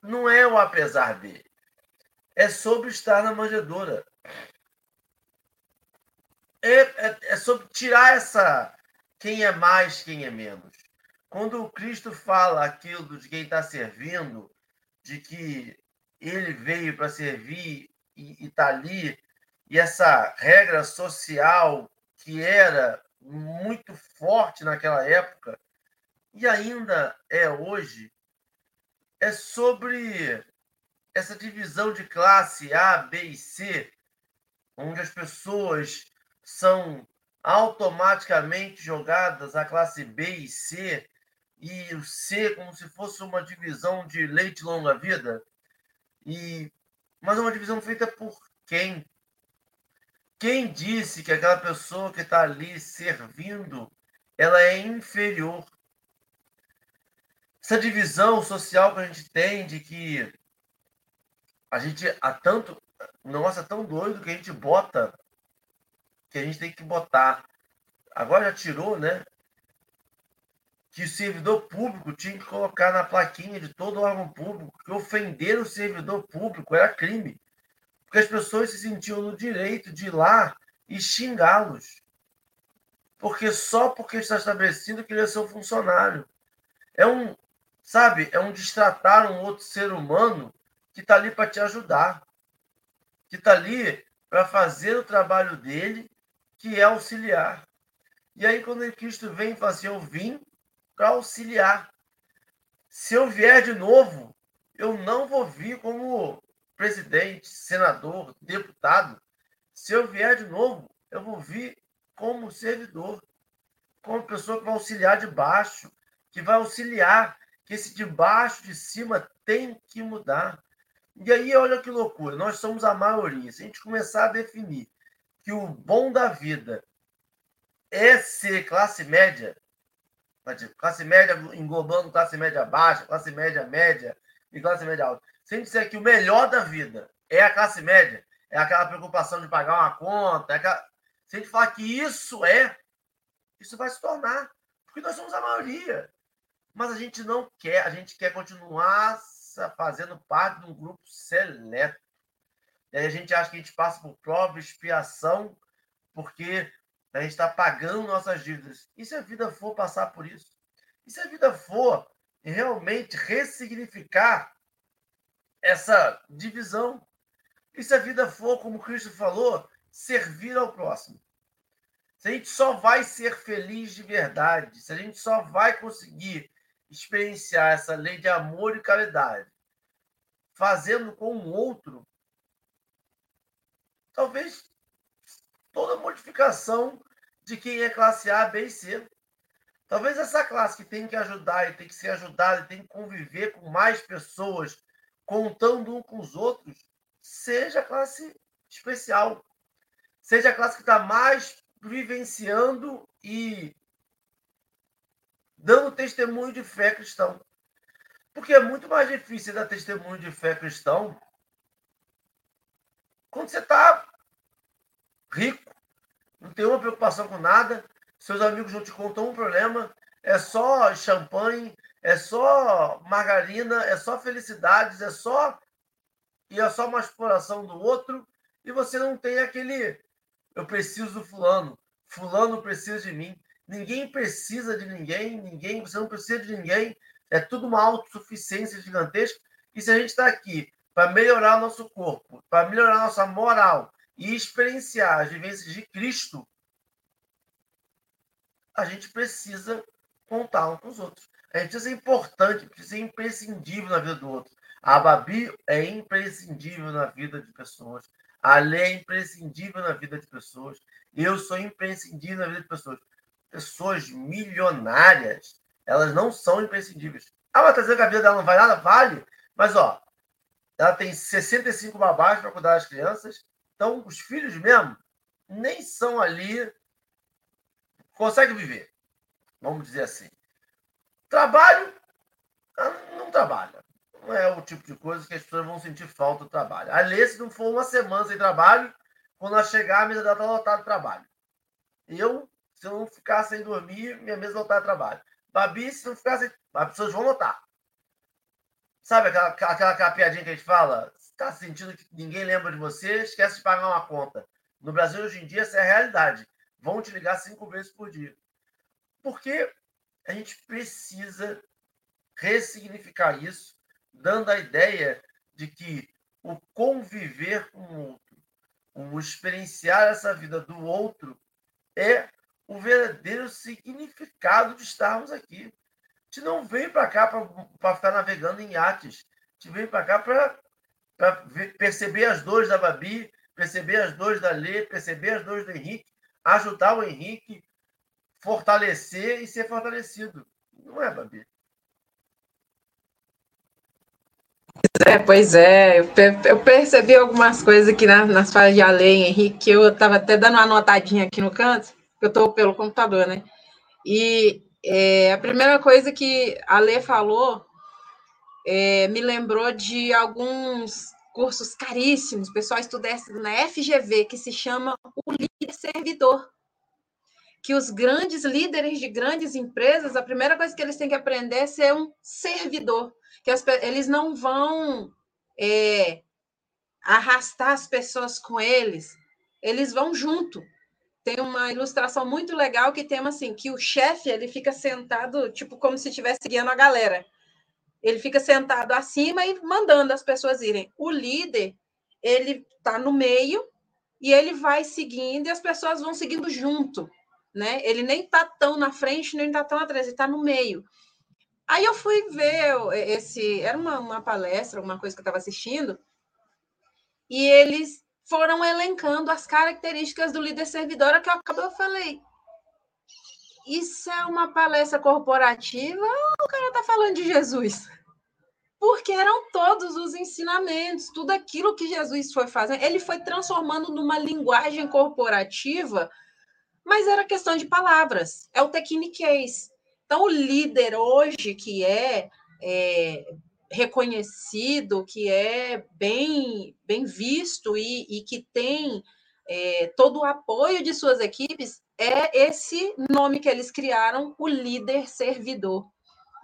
Speaker 2: Não é o apesar dele. É sobre estar na manjedoura. É, é, é sobre tirar essa quem é mais, quem é menos. Quando Cristo fala aquilo de quem está servindo, de que ele veio para servir e está ali, e essa regra social que era muito forte naquela época, e ainda é hoje, é sobre essa divisão de classe A, B e C, onde as pessoas são automaticamente jogadas à classe B e C, e o C como se fosse uma divisão de leite longa-vida. E mas é uma divisão feita por quem? Quem disse que aquela pessoa que está ali servindo, ela é inferior? Essa divisão social que a gente tem de que a gente há tanto, nossa, é tão doido que a gente bota, que a gente tem que botar. Agora já tirou, né? Que o servidor público tinha que colocar na plaquinha de todo órgão público que ofender o servidor público era crime. Porque as pessoas se sentiam no direito de ir lá e xingá-los. Porque só porque está estabelecido que ele é seu funcionário. É um, sabe, é um destratar um outro ser humano que está ali para te ajudar. Que está ali para fazer o trabalho dele, que é auxiliar. E aí, quando Cristo vem e fala assim: Eu vim para auxiliar. Se eu vier de novo, eu não vou vir como presidente, senador, deputado. Se eu vier de novo, eu vou vir como servidor, como pessoa que vai auxiliar de baixo, que vai auxiliar, que esse de baixo, de cima tem que mudar. E aí, olha que loucura, nós somos a maioria. Se a gente começar a definir que o bom da vida é ser classe média, classe média englobando classe média baixa, classe média média e classe média alta. Se a gente disser que o melhor da vida é a classe média, é aquela preocupação de pagar uma conta, é aquela... se a gente falar que isso é, isso vai se tornar, porque nós somos a maioria. Mas a gente não quer, a gente quer continuar fazendo parte de um grupo seleto. E aí a gente acha que a gente passa por prova, expiação, porque a gente está pagando nossas dívidas. E se a vida for passar por isso? E se a vida for realmente ressignificar essa divisão? E se a vida for, como Cristo falou, servir ao próximo. Se a gente só vai ser feliz de verdade, se a gente só vai conseguir experienciar essa lei de amor e caridade, fazendo com o outro, talvez toda modificação de quem é classe A, B e C. Talvez essa classe que tem que ajudar e tem que ser ajudada e tem que conviver com mais pessoas, contando um com os outros, seja a classe especial. Seja a classe que está mais vivenciando e dando testemunho de fé cristão. Porque é muito mais difícil dar testemunho de fé cristão quando você está rico, não tem uma preocupação com nada, seus amigos não te contam um problema, é só champanhe, é só margarina, é só felicidades, é só e é só uma exploração do outro, e você não tem aquele eu preciso do fulano, fulano precisa de mim. Ninguém precisa de ninguém, ninguém, você não precisa de ninguém. É tudo uma autossuficiência gigantesca. E se a gente está aqui para melhorar nosso corpo, para melhorar nossa moral e experienciar as vivências de Cristo, a gente precisa contar um com os outros. A gente precisa ser importante, precisa ser imprescindível na vida do outro. A Babi é imprescindível na vida de pessoas. A lei é imprescindível na vida de pessoas. Eu sou imprescindível na vida de pessoas. Pessoas milionárias, elas não são imprescindíveis. Ah, mas tá dizendo que a vida dela não vale nada? Vale. Mas, ó, ela tem 65 babás para cuidar das crianças. Então, os filhos mesmo nem são ali. Conseguem viver. Vamos dizer assim. Trabalho, não trabalha. Não é o tipo de coisa que as pessoas vão sentir falta do trabalho. Ali, se não for uma semana sem trabalho, quando ela chegar, a mesa dela está lotada de trabalho. Eu, se eu não ficar sem dormir, minha mesa lotada de trabalho. Babi, se não ficar sem. As pessoas vão notar. Sabe aquela, aquela, aquela piadinha que a gente fala? Está sentindo que ninguém lembra de você, esquece de pagar uma conta. No Brasil, hoje em dia, essa é a realidade. Vão te ligar cinco vezes por dia. Porque a gente precisa ressignificar isso, dando a ideia de que o conviver com o outro, o experienciar essa vida do outro, é o verdadeiro significado de estarmos aqui gente não vem para cá para ficar navegando em iates. A gente vem para cá para perceber as dores da Babi, perceber as dores da Lê, perceber as dores do Henrique, ajudar o Henrique, fortalecer e ser fortalecido. Não é, Babi?
Speaker 3: É, pois é, eu, eu percebi algumas coisas aqui na, nas falas de Ale e Henrique, que eu estava até dando uma anotadinha aqui no canto, eu estou pelo computador, né? E é, a primeira coisa que a Lê falou é, me lembrou de alguns cursos caríssimos, o pessoal estuda na FGV, que se chama o líder servidor. Que os grandes líderes de grandes empresas, a primeira coisa que eles têm que aprender é ser um servidor. Que as, eles não vão é, arrastar as pessoas com eles, eles vão junto tem uma ilustração muito legal que tem assim, que o chefe ele fica sentado, tipo, como se estivesse guiando a galera. Ele fica sentado acima e mandando as pessoas irem. O líder, ele está no meio e ele vai seguindo e as pessoas vão seguindo junto, né? Ele nem está tão na frente, nem está tão atrás, ele está no meio. Aí eu fui ver esse, era uma, uma palestra, uma coisa que eu estava assistindo, e eles foram elencando as características do líder servidor, que eu acabei, eu falei, isso é uma palestra corporativa ou o cara está falando de Jesus? Porque eram todos os ensinamentos, tudo aquilo que Jesus foi fazendo, ele foi transformando numa linguagem corporativa, mas era questão de palavras, é o techniquez. Então, o líder hoje, que é, é reconhecido, que é bem, bem visto e, e que tem é, todo o apoio de suas equipes, é esse nome que eles criaram, o líder servidor.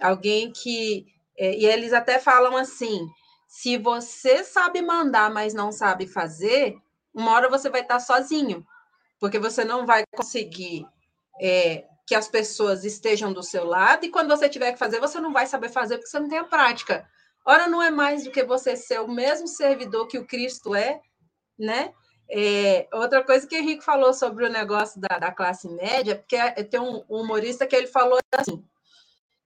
Speaker 3: Alguém que. É, e eles até falam assim: se você sabe mandar, mas não sabe fazer, uma hora você vai estar sozinho, porque você não vai conseguir é, que as pessoas estejam do seu lado, e quando você tiver que fazer, você não vai saber fazer porque você não tem a prática. Ora, não é mais do que você ser o mesmo servidor que o Cristo é, né? É, outra coisa que o Henrique falou sobre o negócio da, da classe média, porque é, tem um humorista que ele falou assim: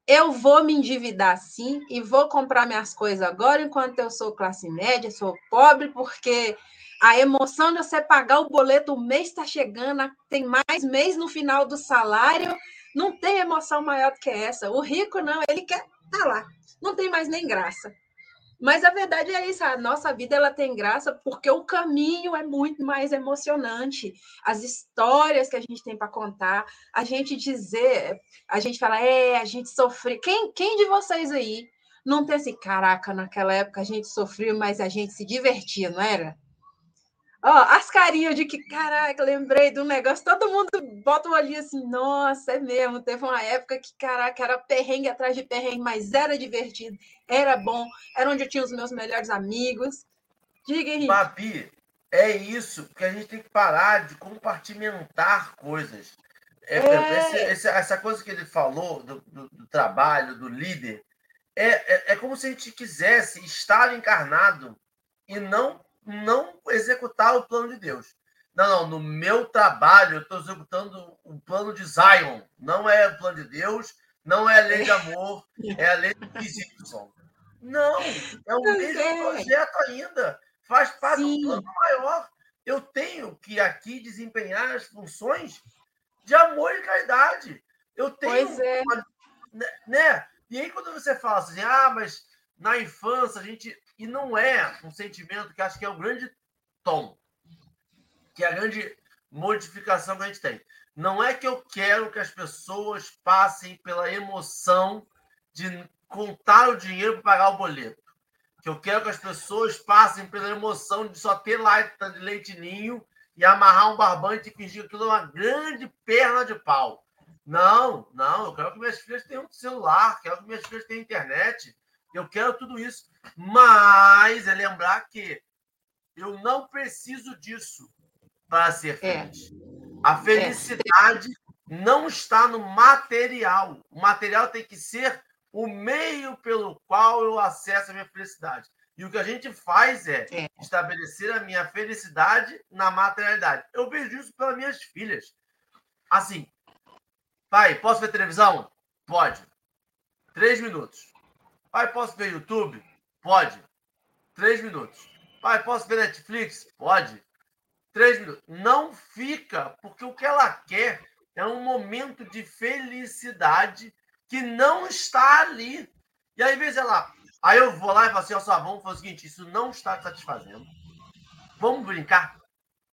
Speaker 3: eu vou me endividar sim e vou comprar minhas coisas agora, enquanto eu sou classe média, sou pobre, porque a emoção de você pagar o boleto, o mês está chegando, tem mais mês no final do salário, não tem emoção maior do que essa. O rico não, ele quer tá lá, não tem mais nem graça. Mas a verdade é isso, a nossa vida ela tem graça porque o caminho é muito mais emocionante. As histórias que a gente tem para contar, a gente dizer, a gente fala, é, a gente sofreu. Quem, quem de vocês aí não tem assim, caraca, naquela época a gente sofreu, mas a gente se divertia, não era? Ó, as carinhas de que, caraca, lembrei do negócio, todo mundo bota o olhinho assim, nossa, é mesmo, teve uma época que, caraca, era perrengue atrás de perrengue, mas era divertido, era bom, era onde eu tinha os meus melhores amigos. Diga, Henrique.
Speaker 2: Babi, é isso, porque a gente tem que parar de compartimentar coisas. É, é... Esse, esse, essa coisa que ele falou do, do, do trabalho, do líder, é, é, é como se a gente quisesse estar encarnado e não não executar o plano de Deus. Não, não, no meu trabalho eu estou executando o plano de Zion. Não é o plano de Deus, não é a lei de amor, é a lei de Y. Não, é o mesmo é. projeto ainda. Faz parte Sim. do plano maior. Eu tenho que aqui desempenhar as funções de amor e caridade. Eu tenho.
Speaker 3: Pois é. Uma,
Speaker 2: né, né? E aí, quando você fala assim, ah, mas na infância a gente e não é um sentimento que acho que é o grande tom, que é a grande modificação que a gente tem. Não é que eu quero que as pessoas passem pela emoção de contar o dinheiro para pagar o boleto. Que eu quero que as pessoas passem pela emoção de só ter lata de leite ninho e amarrar um barbante e fingir aquilo é uma grande perna de pau. Não, não, eu quero que minhas filhas tenham celular, quero que minhas filhas tenham internet, eu quero tudo isso. Mas é lembrar que eu não preciso disso para ser é. feliz. É. A felicidade é. não está no material. O material tem que ser o meio pelo qual eu acesso a minha felicidade. E o que a gente faz é, é, estabelecer a minha felicidade na materialidade. Eu vejo isso pelas minhas filhas. Assim, pai, posso ver televisão? Pode. Três minutos. Pai, posso ver YouTube? Pode. Três minutos. Pai, posso ver Netflix? Pode. Três minutos. Não fica, porque o que ela quer é um momento de felicidade que não está ali. E aí, às vezes, ela. Aí eu vou lá e falo assim: ó, vamos fazer o seguinte: isso não está satisfazendo. Vamos brincar?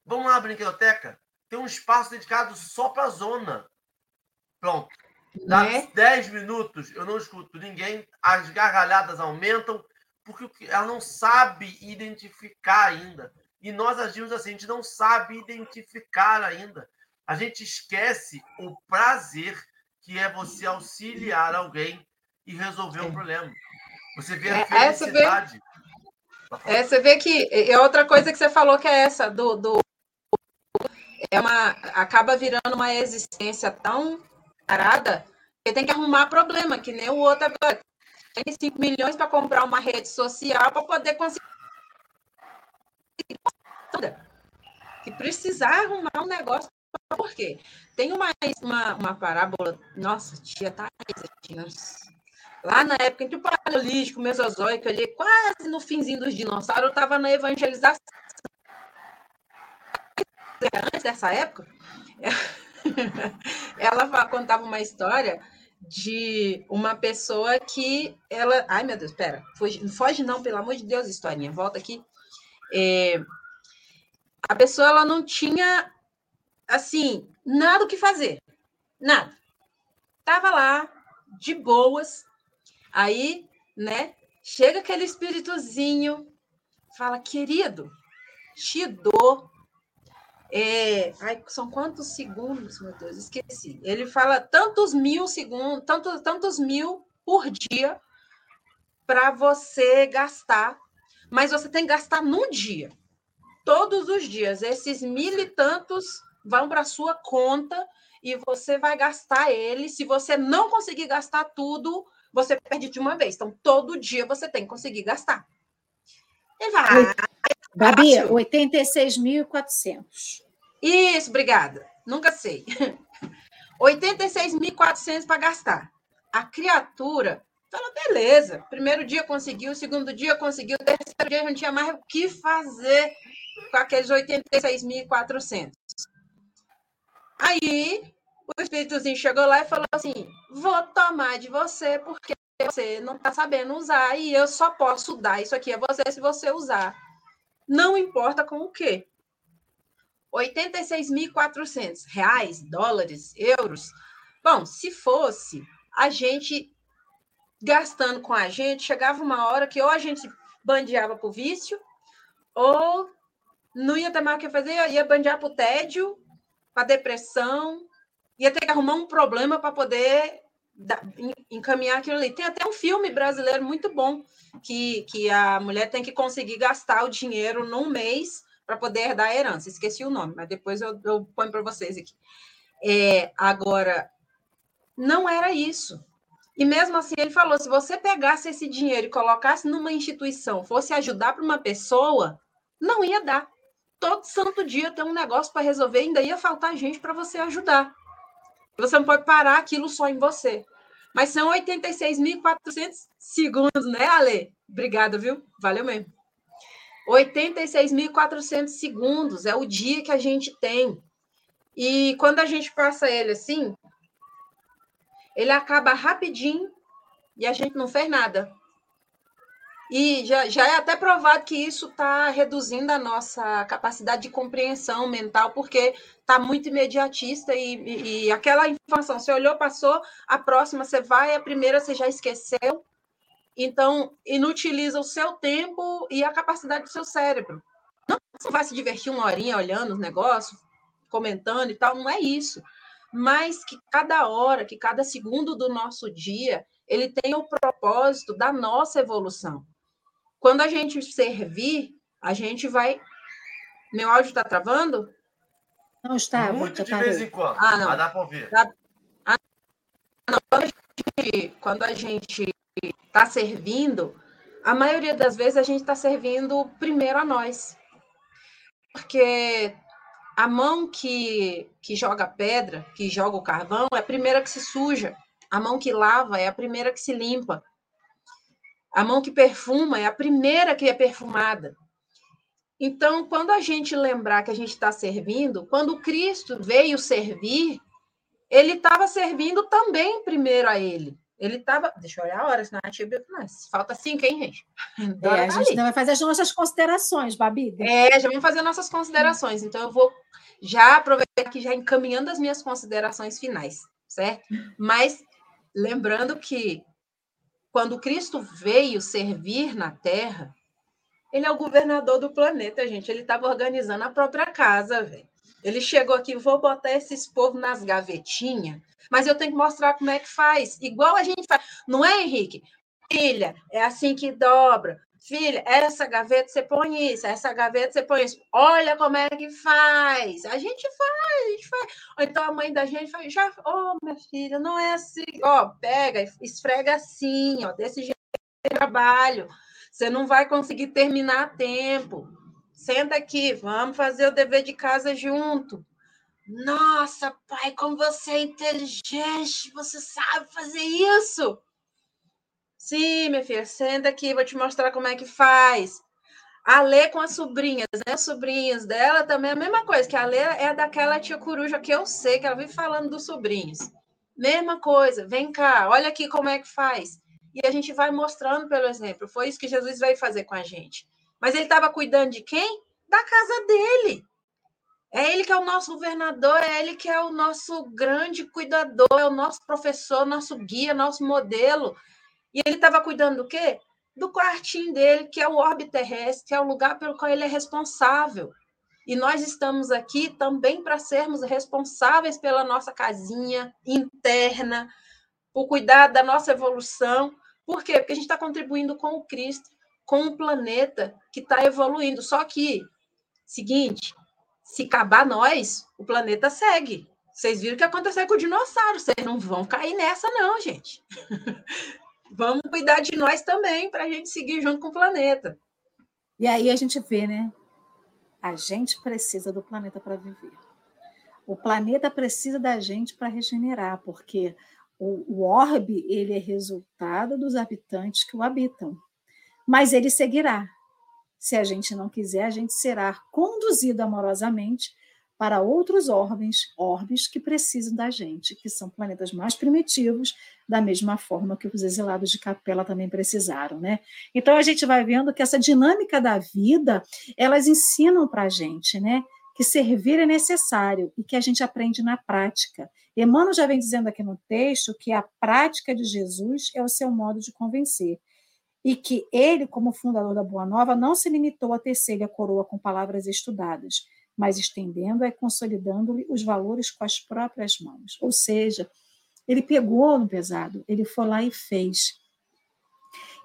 Speaker 2: Vamos lá na brinquedoteca? Tem um espaço dedicado só para a zona. Pronto. Dá né? 10 minutos, eu não escuto ninguém, as gargalhadas aumentam, porque ela não sabe identificar ainda. E nós agimos assim, a gente não sabe identificar ainda. A gente esquece o prazer que é você auxiliar alguém e resolver um problema. Você vê a é, felicidade.
Speaker 3: É, você vê que é outra coisa que você falou que é essa do, do é uma acaba virando uma existência tão parada, ele tem que arrumar problema, que nem o outro agora. Tem 5 milhões para comprar uma rede social para poder conseguir. Que precisar arrumar um negócio. Por quê? Tem uma, uma, uma parábola. Nossa, tia tá Lá na época, entre o Paleolítico, Mesozoico, ali, quase no finzinho dos dinossauros, eu estava na evangelização. Antes dessa época, ela contava uma história de uma pessoa que ela. Ai, meu Deus, espera. Foge, foge não, pelo amor de Deus, historinha. Volta aqui. É, a pessoa ela não tinha assim nada o que fazer. Nada. Tava lá, de boas. Aí, né? Chega aquele espíritozinho, fala, querido, te dou é, ai, são quantos segundos, meu Deus, esqueci. Ele fala tantos mil segundos, tantos, tantos mil por dia para você gastar, mas você tem que gastar num dia, todos os dias. Esses mil e tantos vão para sua conta e você vai gastar ele. Se você não conseguir gastar tudo, você perde de uma vez. Então, todo dia você tem que conseguir gastar. E vai,
Speaker 1: Babi, 86.400.
Speaker 3: Isso, obrigada. Nunca sei. 86.400 para gastar. A criatura fala, beleza. Primeiro dia conseguiu, segundo dia conseguiu, terceiro dia não tinha mais o que fazer com aqueles 86.400. Aí o espíritozinho chegou lá e falou assim: vou tomar de você porque você não está sabendo usar e eu só posso dar isso aqui a você se você usar. Não importa com o quê. 86.400 reais, dólares, euros. Bom, se fosse a gente gastando com a gente, chegava uma hora que ou a gente bandeava para o vício, ou não ia ter mais o que fazer, ia bandear para o tédio, para depressão, ia ter que arrumar um problema para poder encaminhar aquilo ali. Tem até um filme brasileiro muito bom que, que a mulher tem que conseguir gastar o dinheiro num mês para poder herdar a herança. Esqueci o nome, mas depois eu, eu ponho para vocês aqui. É, agora, não era isso. E mesmo assim, ele falou: se você pegasse esse dinheiro e colocasse numa instituição, fosse ajudar para uma pessoa, não ia dar. Todo santo dia tem um negócio para resolver, ainda ia faltar gente para você ajudar. Você não pode parar aquilo só em você. Mas são 86.400 segundos, né, Ale? Obrigada, viu? Valeu mesmo. 86.400 segundos é o dia que a gente tem. E quando a gente passa ele assim, ele acaba rapidinho e a gente não fez nada. E já, já é até provado que isso está reduzindo a nossa capacidade de compreensão mental, porque está muito imediatista e, e, e, aquela informação, você olhou, passou, a próxima você vai, a primeira você já esqueceu. Então, inutiliza o seu tempo e a capacidade do seu cérebro. Não você vai se divertir uma horinha olhando os negócios, comentando e tal, não é isso. Mas que cada hora, que cada segundo do nosso dia, ele tem o propósito da nossa evolução. Quando a gente servir, a gente vai. Meu áudio está travando?
Speaker 1: Não está.
Speaker 2: Muito de vez em quando. Ah, não. Mas dá para ouvir. Dá...
Speaker 3: Ah, não. Quando a gente está servindo, a maioria das vezes a gente está servindo primeiro a nós. Porque a mão que, que joga pedra, que joga o carvão, é a primeira que se suja. A mão que lava é a primeira que se limpa. A mão que perfuma é a primeira que é perfumada. Então, quando a gente lembrar que a gente está servindo, quando Cristo veio servir, ele estava servindo também primeiro a ele. Ele estava. Deixa eu olhar a hora, senão a tia Falta cinco, hein, gente?
Speaker 1: É, a gente vai fazer as nossas considerações, Babi.
Speaker 3: É, já vamos fazer nossas considerações. Então, eu vou já aproveitar aqui, já encaminhando as minhas considerações finais, certo? Mas lembrando que quando Cristo veio servir na Terra, ele é o governador do planeta, gente. Ele estava organizando a própria casa, velho. Ele chegou aqui, vou botar esses povos nas gavetinhas mas eu tenho que mostrar como é que faz, igual a gente faz. Não é, Henrique? Filha, é assim que dobra. Filha, essa gaveta você põe isso, essa gaveta você põe isso. Olha como é que faz. A gente faz, a gente faz. Então a mãe da gente faz, já, oh, minha filha, não é assim. Ó, pega, esfrega assim, ó, desse jeito de trabalho. Você não vai conseguir terminar a tempo. Senta aqui, vamos fazer o dever de casa junto. Nossa, pai, como você é inteligente, você sabe fazer isso. Sim, minha filha, senta aqui, vou te mostrar como é que faz. A Lê com as sobrinhas, né? As sobrinhas dela também é a mesma coisa, que a Lê é daquela tia coruja que eu sei, que ela vive falando dos sobrinhos. Mesma coisa, vem cá, olha aqui como é que faz. E a gente vai mostrando pelo exemplo. Foi isso que Jesus veio fazer com a gente. Mas ele estava cuidando de quem? Da casa dele. É ele que é o nosso governador, é ele que é o nosso grande cuidador, é o nosso professor, nosso guia, nosso modelo. E ele estava cuidando do quê? Do quartinho dele, que é o orbe terrestre, que é o lugar pelo qual ele é responsável. E nós estamos aqui também para sermos responsáveis pela nossa casinha interna, por cuidar da nossa evolução. Por quê? Porque a gente está contribuindo com o Cristo, com o planeta que está evoluindo. Só que, seguinte, se acabar nós, o planeta segue. Vocês viram o que aconteceu com o dinossauro. Vocês não vão cair nessa, não, gente. Vamos cuidar de nós também para a gente seguir junto com o planeta.
Speaker 1: E aí a gente vê, né? A gente precisa do planeta para viver. O planeta precisa da gente para regenerar, porque o, o orbe ele é resultado dos habitantes que o habitam. Mas ele seguirá. Se a gente não quiser, a gente será conduzido amorosamente para outros orbes, orbes que precisam da gente, que são planetas mais primitivos, da mesma forma que os exilados de Capela também precisaram, né? Então a gente vai vendo que essa dinâmica da vida, elas ensinam para a gente, né? Que servir é necessário e que a gente aprende na prática. Emmanuel já vem dizendo aqui no texto que a prática de Jesus é o seu modo de convencer e que ele, como fundador da Boa Nova, não se limitou a tecer a coroa com palavras estudadas, mas estendendo e consolidando-lhe os valores com as próprias mãos. Ou seja, ele pegou no pesado, ele foi lá e fez.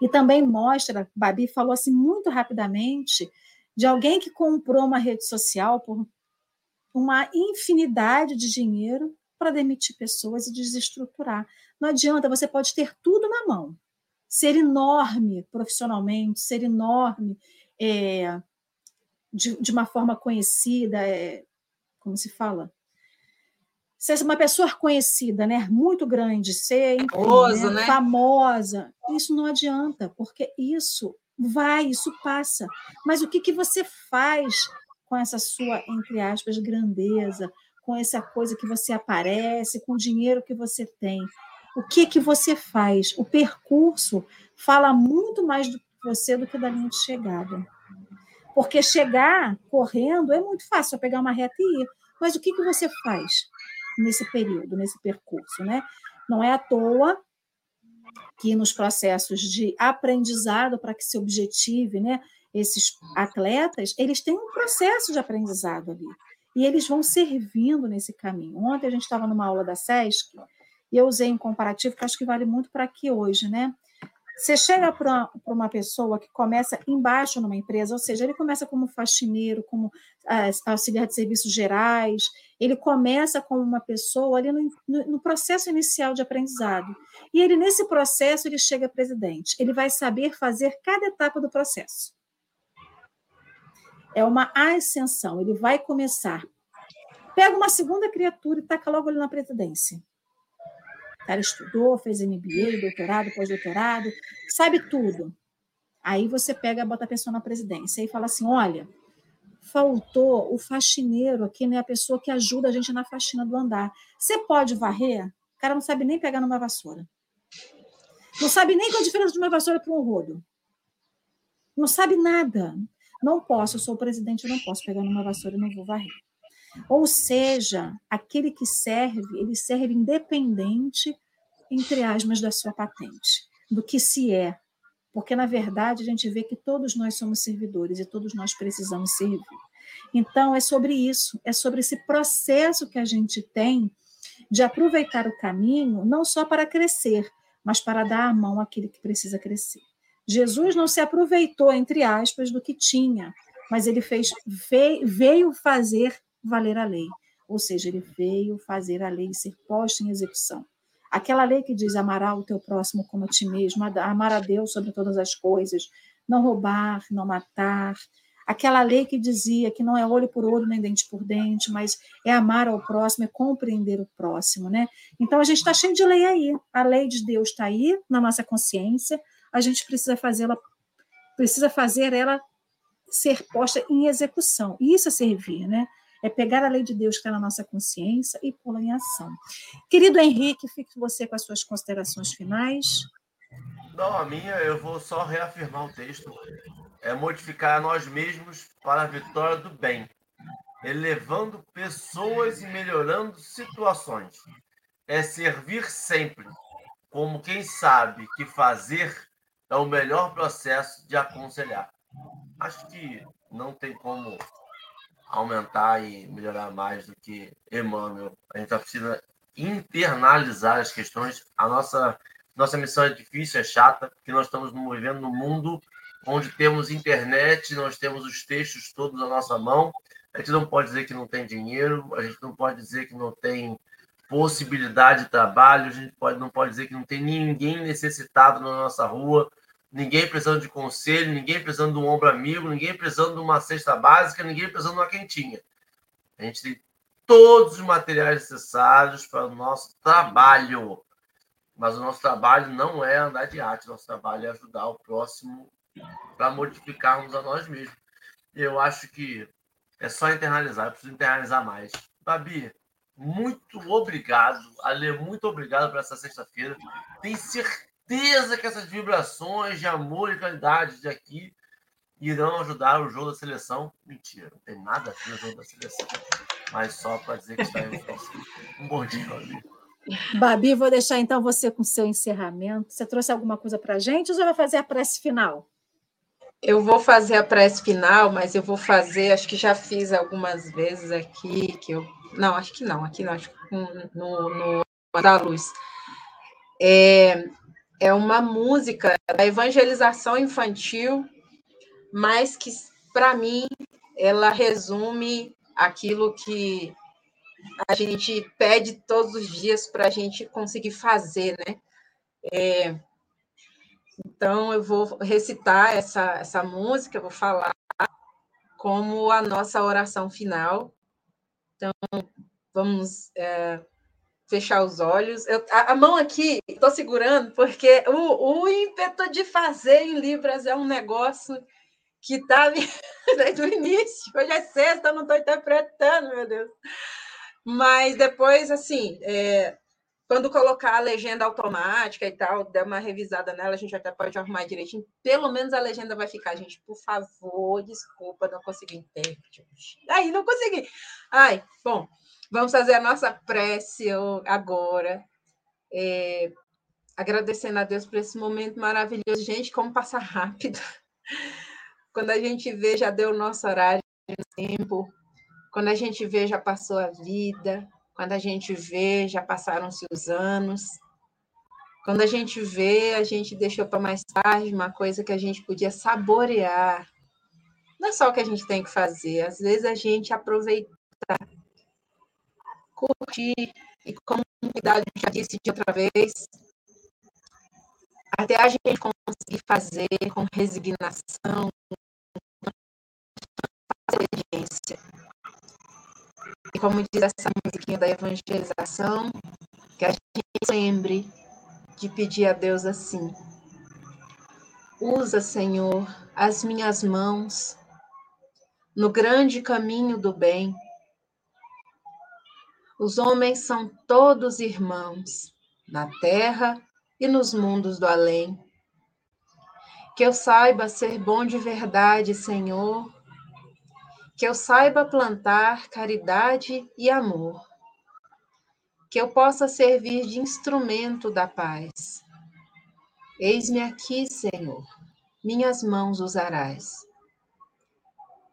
Speaker 1: E também mostra, Babi falou assim muito rapidamente, de alguém que comprou uma rede social por uma infinidade de dinheiro para demitir pessoas e desestruturar. Não adianta, você pode ter tudo na mão, ser enorme profissionalmente, ser enorme é, de, de uma forma conhecida, é, como se fala? Ser uma pessoa conhecida, né? muito grande, ser
Speaker 3: Famoso, né?
Speaker 1: né? famosa, isso não adianta, porque isso vai, isso passa. Mas o que, que você faz com essa sua, entre aspas, grandeza, com essa coisa que você aparece, com o dinheiro que você tem? O que que você faz? O percurso fala muito mais de você do que da linha de chegada. Porque chegar correndo é muito fácil, é pegar uma reta e ir. Mas o que, que você faz nesse período, nesse percurso? Né? Não é à toa que nos processos de aprendizado para que se objetive, né, esses atletas, eles têm um processo de aprendizado ali. E eles vão servindo nesse caminho. Ontem a gente estava numa aula da SESC e eu usei um comparativo que acho que vale muito para aqui hoje, né? Você chega para uma pessoa que começa embaixo numa empresa, ou seja, ele começa como faxineiro, como ah, auxiliar de serviços gerais, ele começa como uma pessoa ali no, no, no, processo inicial de aprendizado. E ele, nesse processo, ele chega a presidente. Ele vai saber fazer cada etapa do processo. É uma ascensão, ele vai começar. Pega uma segunda criatura e taca logo ali na presidência. Cara estudou, fez MBA, doutorado, pós-doutorado, sabe tudo. Aí você pega, bota a pessoa na presidência e fala assim: olha, faltou o faxineiro aqui, né? A pessoa que ajuda a gente na faxina do andar. Você pode varrer? O cara não sabe nem pegar numa vassoura. Não sabe nem qual a diferença de uma vassoura para um rodo. Não sabe nada. Não posso, eu sou o presidente, eu não posso pegar numa vassoura e não vou varrer. Ou seja, aquele que serve, ele serve independente, entre aspas, da sua patente, do que se é. Porque, na verdade, a gente vê que todos nós somos servidores e todos nós precisamos servir. Então, é sobre isso, é sobre esse processo que a gente tem de aproveitar o caminho, não só para crescer, mas para dar a mão àquele que precisa crescer. Jesus não se aproveitou, entre aspas, do que tinha, mas ele fez, veio fazer valer a lei. Ou seja, ele veio fazer a lei ser posta em execução. Aquela lei que diz amará o teu próximo como a ti mesmo, amar a Deus sobre todas as coisas, não roubar, não matar. Aquela lei que dizia que não é olho por olho nem dente por dente, mas é amar ao próximo, é compreender o próximo, né? Então a gente está cheio de lei aí. A lei de Deus está aí na nossa consciência. A gente precisa fazê-la, precisa fazer ela ser posta em execução. Isso é servir, né? É pegar a lei de Deus que está na nossa consciência e pô-la em ação. Querido Henrique, fique você com as suas considerações finais.
Speaker 2: Não, a minha, eu vou só reafirmar o texto. É modificar nós mesmos para a vitória do bem, elevando pessoas e melhorando situações. É servir sempre, como quem sabe que fazer é o melhor processo de aconselhar. Acho que não tem como aumentar e melhorar mais do que Emmanuel. A gente precisa internalizar as questões. A nossa, nossa missão é difícil, é chata, porque nós estamos vivendo num mundo onde temos internet, nós temos os textos todos à nossa mão. A gente não pode dizer que não tem dinheiro, a gente não pode dizer que não tem possibilidade de trabalho, a gente pode, não pode dizer que não tem ninguém necessitado na nossa rua, ninguém precisando de conselho, ninguém precisando de um ombro amigo, ninguém precisando de uma cesta básica, ninguém precisando de uma quentinha. A gente tem todos os materiais necessários para o nosso trabalho. Mas o nosso trabalho não é andar de arte, nosso trabalho é ajudar o próximo para modificarmos a nós mesmos. Eu acho que é só internalizar, eu preciso internalizar mais. Babi, muito obrigado. Ale, muito obrigado por essa sexta-feira. Tenho certeza que essas vibrações de amor e qualidade de aqui irão ajudar o jogo da seleção. Mentira, não tem nada a ver o jogo da seleção. Mas só para dizer que está em Um bom dia, Babi.
Speaker 1: Babi, vou deixar então você com seu encerramento. Você trouxe alguma coisa para a gente ou já vai fazer a prece final?
Speaker 3: Eu vou fazer a prece final, mas eu vou fazer, acho que já fiz algumas vezes aqui, que eu. Não, acho que não, aqui não, acho que no, no da luz. É, é uma música da evangelização infantil, mas que, para mim, ela resume aquilo que a gente pede todos os dias para a gente conseguir fazer, né? É, então, eu vou recitar essa, essa música, vou falar como a nossa oração final. Então, vamos é, fechar os olhos. Eu, a, a, mão aqui, estou segurando, porque o, o ímpeto de fazer em Libras é um negócio que está desde o início. Hoje é sexta, não estou interpretando, meu Deus. Mas depois, assim, é, quando colocar a legenda automática e tal, der uma revisada nela, a gente até pode arrumar direitinho. Pelo menos a legenda vai ficar, gente. Por favor, desculpa, não consegui intérprete. Aí, não consegui. Ai, bom, vamos fazer a nossa prece agora. É, agradecendo a Deus por esse momento maravilhoso. Gente, como passa rápido. Quando a gente vê, já deu o nosso horário tempo. Quando a gente vê, já passou a vida. Quando a gente vê, já passaram-se os anos. Quando a gente vê, a gente deixou para mais tarde uma coisa que a gente podia saborear. Não é só o que a gente tem que fazer, às vezes a gente aproveitar, curtir, e como cuidado já disse de outra vez, até a gente conseguir fazer com resignação, com obediência. E como diz essa musiquinha da evangelização, que a gente lembre de pedir a Deus assim: Usa, Senhor, as minhas mãos no grande caminho do bem. Os homens são todos irmãos, na terra e nos mundos do além. Que eu saiba ser bom de verdade, Senhor, que eu saiba plantar caridade e amor, que eu possa servir de instrumento da paz. Eis-me aqui, Senhor, minhas mãos usarás.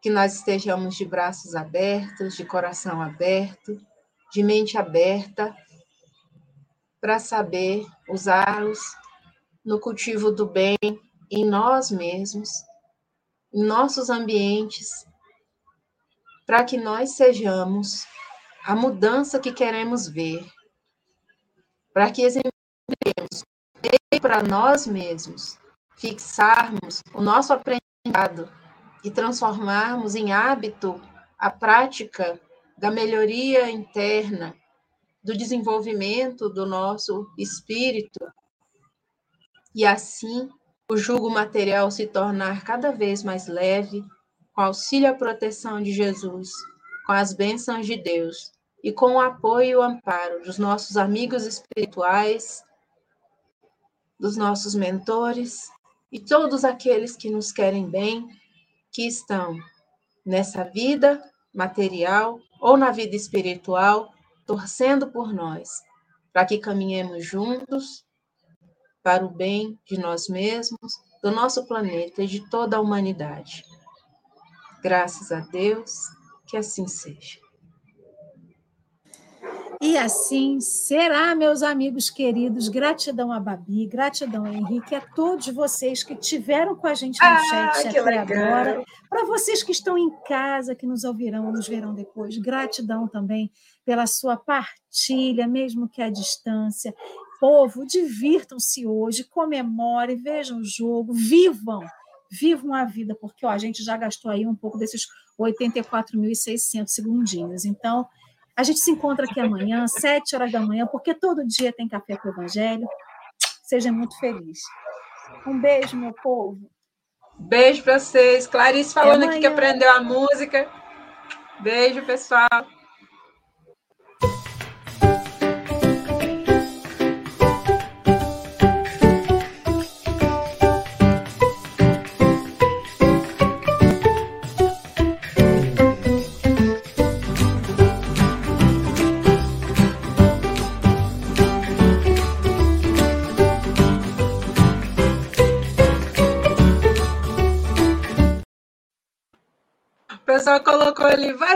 Speaker 3: Que nós estejamos de braços abertos, de coração aberto, de mente aberta, para saber usá-los no cultivo do bem em nós mesmos, em nossos ambientes para que nós sejamos a mudança que queremos ver, para que exemplifiquemos para nós mesmos, fixarmos o nosso aprendizado e transformarmos em hábito a prática da melhoria interna, do desenvolvimento do nosso espírito, e assim o jugo material se tornar cada vez mais leve com auxílio e proteção de Jesus, com as bênçãos de Deus e com o apoio e o amparo dos nossos amigos espirituais, dos nossos mentores e todos aqueles que nos querem bem, que estão nessa vida material ou na vida espiritual, torcendo por nós, para que caminhemos juntos para o bem de nós mesmos, do nosso planeta e de toda a humanidade. Graças a Deus, que assim seja.
Speaker 1: E assim será, meus amigos queridos. Gratidão a Babi, gratidão a Henrique, a todos vocês que tiveram com a gente no ah, chat até legal. agora. Para vocês que estão em casa, que nos ouvirão, nos verão depois. Gratidão também pela sua partilha, mesmo que à distância povo, divirtam-se hoje, comemorem, vejam o jogo, vivam, vivam a vida, porque ó, a gente já gastou aí um pouco desses 84.600 segundinhos. Então, a gente se encontra aqui amanhã, sete horas da manhã, porque todo dia tem café com o Evangelho. Seja muito feliz. Um beijo, meu povo.
Speaker 3: Beijo para vocês. Clarice falando aqui que aprendeu a música. Beijo, pessoal. Pessoal colocou ali, vai